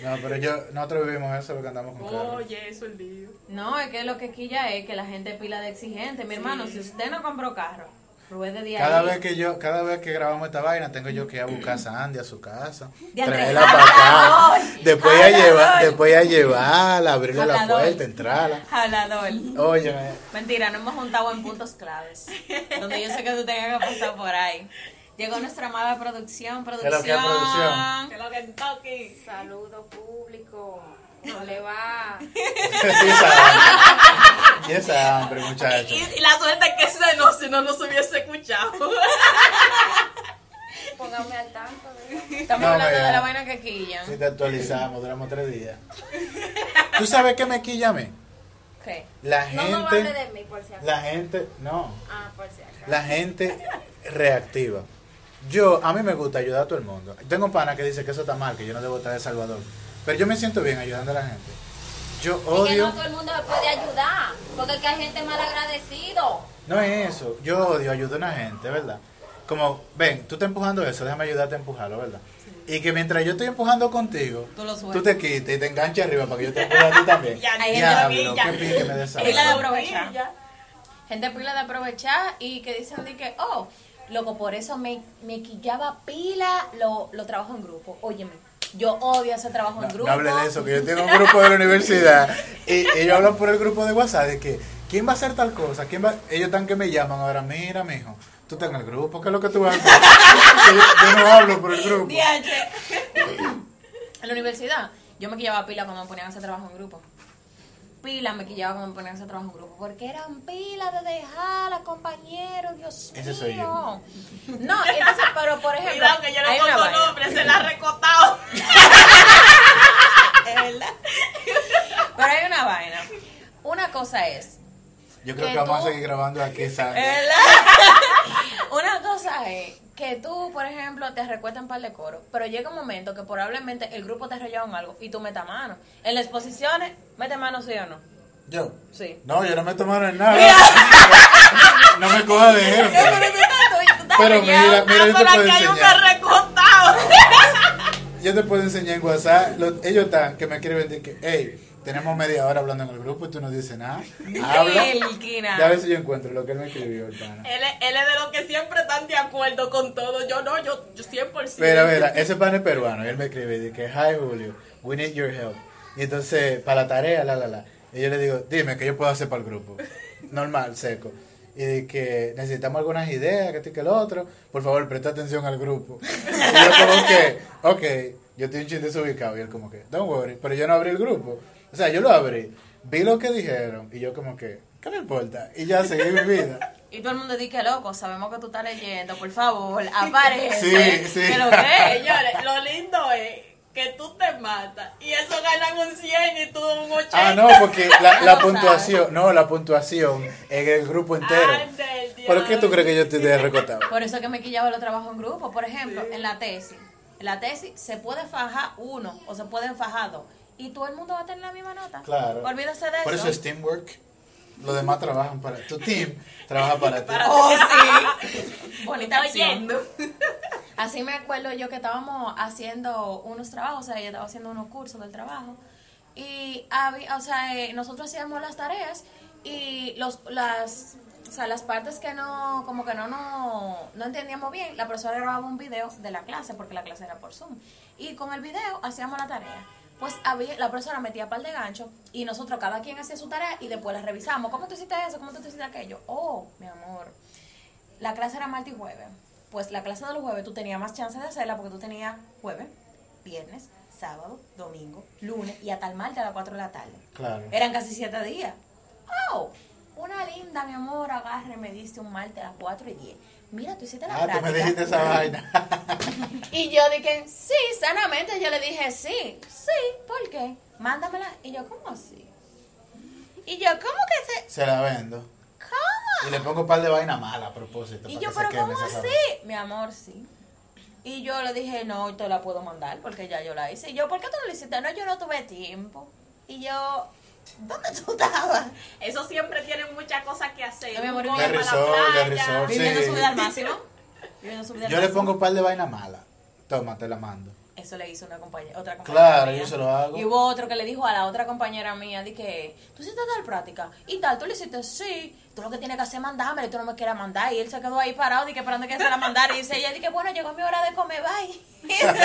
[SPEAKER 3] No, pero yo, nosotros vivimos eso, lo que andamos con carro.
[SPEAKER 5] Oye, eso el lío.
[SPEAKER 4] No, es que lo que quilla es que la gente pila de exigente. Mi hermano, si usted no compró carro, ruede de ahí.
[SPEAKER 3] Cada vez que yo, cada vez que grabamos esta vaina, tengo yo que ir a buscar a Sandy a su casa, traerla para acá,
[SPEAKER 4] hablador,
[SPEAKER 3] después ya
[SPEAKER 4] hablador.
[SPEAKER 3] llevar, después ya llevarla, abrirle la puerta, entrarla.
[SPEAKER 4] Hablador.
[SPEAKER 3] Oye,
[SPEAKER 4] Mentira, no hemos juntado en puntos claves. Donde yo sé que tú tenías que pasar por ahí. Llegó nuestra amada producción,
[SPEAKER 3] es lo
[SPEAKER 4] producción.
[SPEAKER 3] que es producción?
[SPEAKER 5] Que lo que toque.
[SPEAKER 6] Saludo público. No le va.
[SPEAKER 3] y esa hambre, y esa hambre, muchachos.
[SPEAKER 5] Y, y la suerte es que ese no, si no nos hubiese escuchado.
[SPEAKER 6] Póngame al tanto. de-
[SPEAKER 4] Estamos
[SPEAKER 3] No,
[SPEAKER 4] hablando de la vaina que quillan.
[SPEAKER 3] Si te actualizamos, duramos tres días. ¿Tú sabes qué me quilla a mí?
[SPEAKER 4] ¿Qué?
[SPEAKER 3] La
[SPEAKER 6] No, no hable
[SPEAKER 3] gente,
[SPEAKER 6] de mí, por si acaso.
[SPEAKER 3] la gente, no,
[SPEAKER 6] Ah, por si acaso.
[SPEAKER 3] la gente reactiva. Yo, a mí me gusta ayudar a todo el mundo. Tengo un pana que dice que eso está mal, que yo no debo estar de Salvador. Pero yo me siento bien ayudando a la gente. Yo
[SPEAKER 6] Es que
[SPEAKER 3] odio,
[SPEAKER 6] no todo el mundo se puede ayudar. Porque es que hay gente mal agradecido.
[SPEAKER 3] no es eso, yo odio ayudar a una gente, ¿verdad? Como, ven, tú estás empujando eso, déjame ayudarte a empujarlo, ¿verdad? Y que mientras yo estoy empujando contigo,
[SPEAKER 4] Tú lo sueltas.
[SPEAKER 3] tú te quites y te enganches arriba para que yo te empuje a ti también.
[SPEAKER 5] Ya,
[SPEAKER 4] Hay gente
[SPEAKER 3] Diablo,
[SPEAKER 5] ya.
[SPEAKER 3] qué pique me desaba.
[SPEAKER 4] Pila de aprovechar. Gente pila de aprovechar y que dicen de que, oh, loco, por eso me, me quillaba pila lo, lo trabajo en grupo. Óyeme, yo odio ese trabajo
[SPEAKER 3] No,
[SPEAKER 4] en grupo.
[SPEAKER 3] no hable de eso, que yo tengo un grupo de la universidad y ellos hablan por el grupo de WhatsApp de que quién va a hacer tal cosa, quién va, ellos están que me llaman ahora, mira, mijo, tú estás en el grupo, ¿qué es lo que tú vas a hacer? yo, yo no hablo por el grupo.
[SPEAKER 4] En la universidad, yo me quillaba pila cuando me ponían a hacer trabajo en grupo. Pila me quillaba cuando me ponían a trabajo en grupo. Porque eran pila de dejar a compañeros, Dios
[SPEAKER 3] Ese soy
[SPEAKER 4] mío. No, entonces, pero por ejemplo.
[SPEAKER 5] Cuidado que yo
[SPEAKER 4] una
[SPEAKER 5] pongo nombre, se la ha recotado.
[SPEAKER 4] Es verdad. Pero hay una vaina. Una cosa es
[SPEAKER 3] Yo creo
[SPEAKER 4] Que
[SPEAKER 3] que vamos
[SPEAKER 4] tú-
[SPEAKER 3] a seguir grabando aquí, ¿sabes?
[SPEAKER 4] Una cosa es que tú, por ejemplo, te recuestas un par de coros, pero llega un momento que probablemente el grupo te rayado en algo y tú metas mano. En las exposiciones, mete mano sí o no.
[SPEAKER 3] Yo.
[SPEAKER 4] Sí.
[SPEAKER 3] No, yo no me tomaron en nada. no me cojas de ejemplo. Pero mira, mira, yo te
[SPEAKER 5] Ah,
[SPEAKER 3] puedo enseñar. Yo te puedo enseñar en WhatsApp. Los- ellos están que me escriben de que, hey, tenemos media hora hablando en el grupo y tú no dices nada. Habla. Ya a ver si yo encuentro lo que él me escribió, el pana.
[SPEAKER 5] Él, él es de los que siempre están de acuerdo con todo. Yo no, yo, yo 100%.
[SPEAKER 3] Mira, mira, ese pan es peruano y él me escribe de que, hi Julio, we need your help. Y entonces, para la tarea, la, la, la. Y yo le digo, dime, ¿qué yo puedo hacer para el grupo? Normal, seco. Y de que necesitamos algunas ideas, que esto y que lo otro. Por favor, presta atención al grupo. Y yo como que, ok, yo estoy un chiste desubicado. Y él como que, don't worry. Pero yo no abrí el grupo. O sea, yo lo abrí, vi lo que dijeron y yo como que, ¿qué me importa? Y ya seguí mi vida.
[SPEAKER 4] Y todo el mundo dice, loco, sabemos que tú estás leyendo, por favor, aparece.
[SPEAKER 3] Sí, sí.
[SPEAKER 4] ¿Qué lo que?
[SPEAKER 5] Señores, lo lindo es que tú te matas y eso ganan un 100 y tú un 80.
[SPEAKER 3] Ah, no, porque la, puntuación, no, la puntuación en el grupo entero.
[SPEAKER 5] Ay,
[SPEAKER 3] ¿Por qué tú crees que yo estoy de recotado?
[SPEAKER 4] Por eso es que me quillaba los trabajos en grupo. Por ejemplo, en la tesis. En la tesis se puede fajar uno o se pueden fajar dos. Y todo el mundo va a tener la misma nota.
[SPEAKER 3] Claro.
[SPEAKER 4] Olvídese de
[SPEAKER 3] Por eso es teamwork. Los demás trabajan para tu team, trabaja para ti.
[SPEAKER 4] Oh, sí. Bonita
[SPEAKER 5] oyendo.
[SPEAKER 4] Así me acuerdo yo que estábamos haciendo unos trabajos, o sea, yo estaba haciendo unos cursos del trabajo. Y había, o sea, eh, nosotros hacíamos las tareas y los, las, o sea, las partes que no, como que no, no, no entendíamos bien, la profesora grababa un video de la clase, porque la clase era por Zoom. Y con el video hacíamos la tarea. Pues había, la profesora metía par de gancho y nosotros cada quien hacía su tarea y después la revisamos. ¿Cómo tú hiciste eso? ¿Cómo tú hiciste aquello? Oh, mi amor. La clase era martes y jueves. Pues la clase de los jueves tú tenías más chance de hacerla porque tú tenías jueves, viernes, sábado, domingo, lunes y hasta el martes a las 4 de la tarde.
[SPEAKER 3] Claro.
[SPEAKER 4] Eran casi siete días. Oh, una linda, mi amor, agarre, me diste un martes a las 4 y 10. Mira, tú hiciste la
[SPEAKER 3] Ah, tú me dijiste esa vaina.
[SPEAKER 4] Y yo dije, sí, sanamente yo le dije, sí, sí, ¿por qué? Mándamela. Y yo, ¿cómo así? Y yo, ¿cómo que se...?
[SPEAKER 3] Se la vendo.
[SPEAKER 4] ¿Cómo?
[SPEAKER 3] Y le pongo un par de vainas malas a propósito.
[SPEAKER 4] Y
[SPEAKER 3] para
[SPEAKER 4] yo,
[SPEAKER 3] que
[SPEAKER 4] pero ¿cómo así? Mi amor, sí. Y yo le dije, no, te la puedo mandar porque ya yo la hice. Y yo, ¿por qué tú no la hiciste? No, yo no tuve tiempo. Y yo, ¿dónde tú estabas?
[SPEAKER 5] Eso siempre tienen muchas cosas que hacer.
[SPEAKER 4] No, mi amor,
[SPEAKER 3] De
[SPEAKER 5] para
[SPEAKER 3] resort,
[SPEAKER 5] la
[SPEAKER 3] de
[SPEAKER 5] playa.
[SPEAKER 3] resort.
[SPEAKER 4] Viviendo
[SPEAKER 3] Sí.
[SPEAKER 4] su vida al máximo. Viviendo su vida al
[SPEAKER 3] Yo le
[SPEAKER 4] máximo.
[SPEAKER 3] pongo un par de vainas malas. Toma, te la mando.
[SPEAKER 4] Eso le hizo una compañera, otra compañera.
[SPEAKER 3] Claro,
[SPEAKER 4] mía.
[SPEAKER 3] yo se lo hago.
[SPEAKER 4] Y hubo otro que le dijo a la otra compañera mía, di que, tú hiciste tal práctica, y tal, tú le hiciste, sí, tú lo que tienes que hacer es mandármela, y tú no me quieres mandar, y él se quedó ahí parado, di que esperando que se la mandara, y dice ella, di que, bueno, llegó mi hora de comer, bye. Y se fue.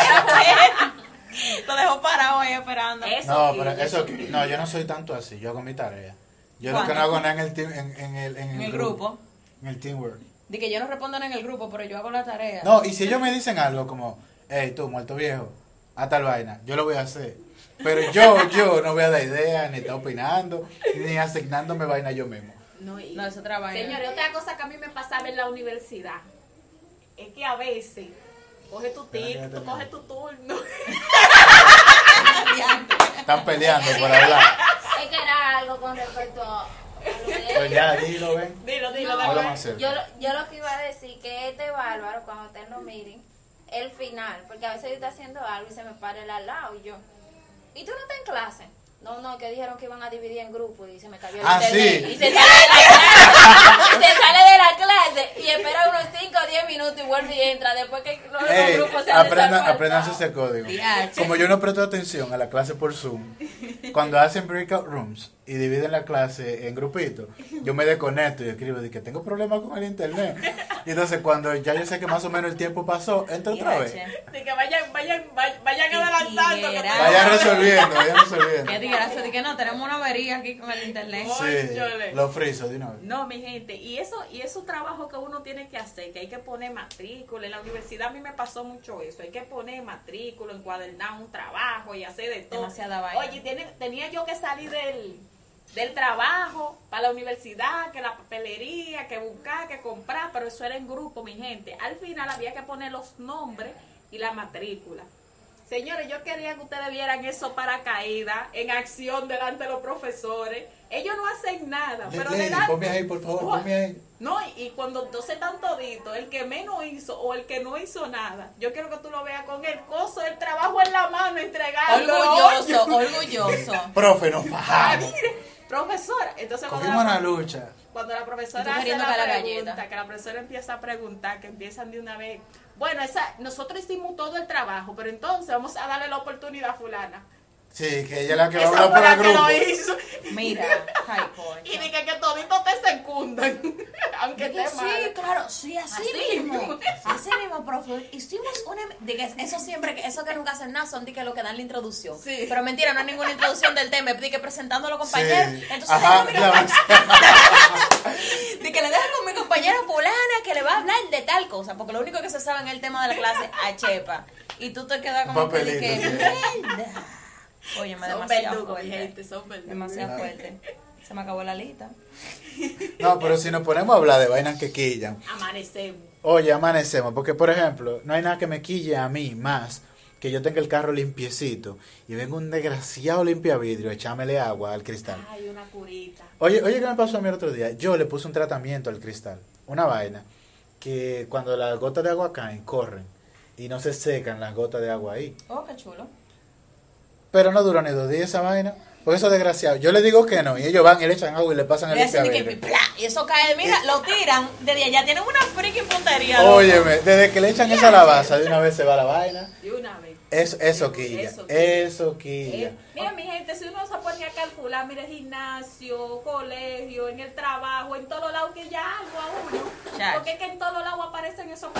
[SPEAKER 4] Lo dejó parado ahí esperando.
[SPEAKER 5] Eso
[SPEAKER 3] No, pero
[SPEAKER 5] eso
[SPEAKER 3] eso, no, yo no soy tanto así. Yo hago mi tarea. Yo lo que no hago nada en el, team, en, en el, en
[SPEAKER 4] En
[SPEAKER 3] el
[SPEAKER 4] el
[SPEAKER 3] grupo.
[SPEAKER 4] grupo.
[SPEAKER 3] En el teamwork.
[SPEAKER 4] Di que yo no respondo en el grupo, pero yo hago la tarea.
[SPEAKER 3] No, y si ellos me dicen algo como, hey, tú, muerto viejo, a tal vaina, yo lo voy a hacer. Pero yo, yo no voy a dar idea, ni estar opinando, ni asignándome vaina yo mismo.
[SPEAKER 5] No, y-
[SPEAKER 4] No, es otra vaina.
[SPEAKER 5] Señores, otra cosa que a mí me pasaba en la universidad es que a veces coge tu
[SPEAKER 3] Espera,
[SPEAKER 5] tic,
[SPEAKER 3] que ya
[SPEAKER 5] tú
[SPEAKER 3] termine.
[SPEAKER 5] coges tu turno.
[SPEAKER 3] Están peleando por hablar.
[SPEAKER 6] Es que era algo con respecto a
[SPEAKER 3] Pues ya, dilo, ven.
[SPEAKER 5] dilo, dilo,
[SPEAKER 6] No,
[SPEAKER 3] más cerca.
[SPEAKER 6] yo, lo- yo lo que iba a decir que este bárbaro cuando ustedes lo miren el final porque a veces yo estoy haciendo algo y se me para el al lado y yo y tú no estás en clase no no que dijeron que iban a dividir en grupos y se me cayó el
[SPEAKER 3] Ah,
[SPEAKER 6] internet
[SPEAKER 3] sí.
[SPEAKER 6] y se sale de la clase y se sale de la clase y espera unos 5 o 10 minutos y vuelve y entra después que los, grupos se
[SPEAKER 3] aprendan,
[SPEAKER 6] desapartan.
[SPEAKER 3] aprendan ese código. Como yo no presto atención a la clase por Zoom, cuando hacen breakout rooms y dividen la clase en grupitos, yo me desconecto y escribo de que tengo problemas con el internet. Y entonces cuando ya yo sé que más o menos el tiempo pasó, entro otra vez.
[SPEAKER 5] De que vayan, vayan, vayan, adelantando.
[SPEAKER 3] Vayan resolviendo, vayan
[SPEAKER 4] Qué
[SPEAKER 3] resolviendo.
[SPEAKER 4] desgracia, que no, tenemos una avería aquí con el internet.
[SPEAKER 3] Sí, lo friso de una vez.
[SPEAKER 5] No, mi gente, y eso y eso trabajo que uno tiene que hacer, que hay que poner matrícula. En la universidad a mí me pasó mucho eso. Hay que poner matrícula, encuadernar un trabajo y hacer de todo.
[SPEAKER 4] Demasiada vaina.
[SPEAKER 5] Oye, tiene, tenía yo que salir del, del trabajo para la universidad, que la papelería, que buscar, que comprar, pero eso era en grupo, mi gente. Al final había que poner los nombres y la matrícula. Señores, yo quería que ustedes vieran eso para caída, en acción delante de los profesores. Ellos no hacen nada, pero
[SPEAKER 3] Lady,
[SPEAKER 5] delante-
[SPEAKER 3] ponme ahí, por favor, ponme ahí.
[SPEAKER 5] no, y, y cuando entonces están toditos, el que menos hizo o el que no hizo nada, yo quiero que tú lo veas con el coso, el trabajo en la mano, entregando.
[SPEAKER 4] Orgulloso, orgulloso.
[SPEAKER 3] Profe, nos
[SPEAKER 5] Ay,
[SPEAKER 3] bajamos.
[SPEAKER 5] mire, profesora. Entonces cuando la,
[SPEAKER 3] una lucha.
[SPEAKER 5] cuando la profesora hace la
[SPEAKER 4] que la
[SPEAKER 5] pregunta,
[SPEAKER 4] galleta.
[SPEAKER 5] que la profesora empieza a preguntar, que empiezan de una vez. Bueno, esa, nosotros hicimos todo el trabajo, pero entonces vamos a darle la oportunidad a fulana.
[SPEAKER 3] Sí, que ella es la que va a hablar por el
[SPEAKER 5] que lo
[SPEAKER 3] grupo.
[SPEAKER 5] hizo.
[SPEAKER 4] Mira, ay, coño.
[SPEAKER 5] Y dije que toditos te secundan, aunque
[SPEAKER 4] Dije,
[SPEAKER 5] esté mal.
[SPEAKER 4] sí, claro, sí, así,
[SPEAKER 5] Así
[SPEAKER 4] mismo.
[SPEAKER 5] mismo.
[SPEAKER 4] Así mismo, profe. Hicimos una. Dije, eso siempre, que eso que nunca hacen nada son de que lo que dan la introducción.
[SPEAKER 5] Sí.
[SPEAKER 4] Pero mentira, no hay ninguna introducción del tema. Di que presentando a los compañeros.
[SPEAKER 3] Sí.
[SPEAKER 4] Entonces,
[SPEAKER 3] Ajá,
[SPEAKER 4] de que le dejo con mi compañera fulana que le va a hablar de tal cosa. Porque lo único que se sabe en el tema de la clase a Chepa. Y tú te quedas como que, de que
[SPEAKER 3] Papelito, sí.
[SPEAKER 4] Oye, me
[SPEAKER 5] Son
[SPEAKER 4] demasiado fuerte.
[SPEAKER 5] gente, son verdugos.
[SPEAKER 4] Demasiado fuerte. Se me acabó la lista.
[SPEAKER 3] No, pero si nos ponemos a hablar de vainas que quillan,
[SPEAKER 5] Amanecemos.
[SPEAKER 3] oye, amanecemos. Porque, por ejemplo, no hay nada que me quille a mí más que yo tenga el carro limpiecito y venga un desgraciado limpia vidrio, echámele agua al cristal.
[SPEAKER 5] Ay, una curita.
[SPEAKER 3] Oye, oye, ¿qué me pasó a mí el otro día? Yo le puse un tratamiento al cristal, una vaina, que cuando las gotas de agua caen, corren y no se secan las gotas de agua ahí.
[SPEAKER 4] Oh, qué chulo.
[SPEAKER 3] Pero no duró ni dos días esa vaina, porque eso es desgraciado. Yo le digo que no, y ellos van y le echan agua y le pasan el limpiavidrio.
[SPEAKER 4] y eso cae, mira, lo tiran desde allá, tienen una freaking puntería.
[SPEAKER 3] Óyeme, desde que le echan esa alabaza, de una vez se va la vaina.
[SPEAKER 5] De una vez.
[SPEAKER 3] Eso, eso quilla,
[SPEAKER 5] Eso quilla. Eh, mira, mi gente, si uno se pone a calcular, mire, gimnasio, colegio, en el trabajo, en todos lados que ya algo a uno. Porque es que en todos lados aparecen esos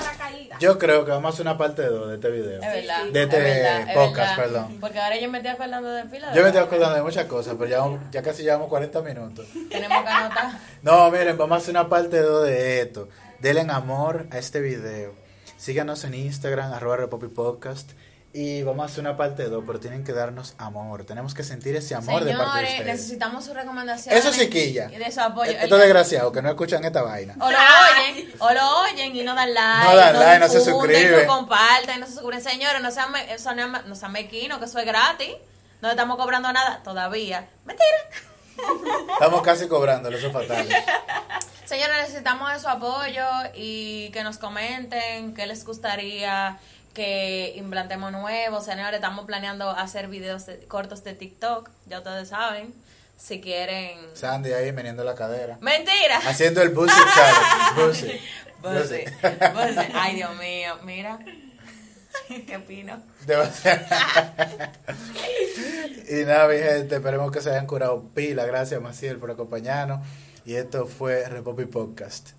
[SPEAKER 3] Yo creo que vamos a hacer una parte 2 de este video.
[SPEAKER 4] Es verdad.
[SPEAKER 5] sí.
[SPEAKER 3] De
[SPEAKER 4] es
[SPEAKER 3] este
[SPEAKER 4] verdad,
[SPEAKER 3] podcast, perdón.
[SPEAKER 4] Porque ahora yo me estoy acordando de fila.
[SPEAKER 3] Yo me estoy acordando de muchas cosas, pero ya, ya casi llevamos 40 minutos.
[SPEAKER 4] Tenemos que anotar.
[SPEAKER 3] No, miren, vamos a hacer una parte 2 de esto. Denle amor a este video. Síganos en Instagram, arroba Repopi Podcast. Y vamos a hacer una parte 2, pero tienen que darnos amor. Tenemos que sentir ese amor de parte de
[SPEAKER 4] Señores,
[SPEAKER 3] ustedes.
[SPEAKER 4] necesitamos sus recomendaciones.
[SPEAKER 3] Eso sí quilla.
[SPEAKER 4] Y de su apoyo.
[SPEAKER 3] Estos desgraciados que no escuchan esta vaina.
[SPEAKER 4] O lo oyen, o lo oyen y no dan like.
[SPEAKER 3] No dan like, no se suscriben.
[SPEAKER 4] No comparten, no se suscriben. Señores, no sean, me- eso no, sean mequinos, que eso es gratis. No estamos cobrando nada todavía. Mentira.
[SPEAKER 3] Estamos casi cobrándolo, eso es fatal.
[SPEAKER 4] Señores, necesitamos de su apoyo y que nos comenten qué les gustaría que implantemos nuevos. Señores, estamos planeando hacer videos de- cortos de TikTok, ya ustedes saben. Si quieren.
[SPEAKER 3] Sandy ahí meneando la cadera.
[SPEAKER 4] Mentira.
[SPEAKER 3] Haciendo el bullshit challenge.
[SPEAKER 4] Ay, Dios mío, mira. Qué pino.
[SPEAKER 3] Y nada, mi gente, esperemos que se hayan curado pila. Gracias, Maciel, por acompañarnos. Y esto fue Repopi Podcast.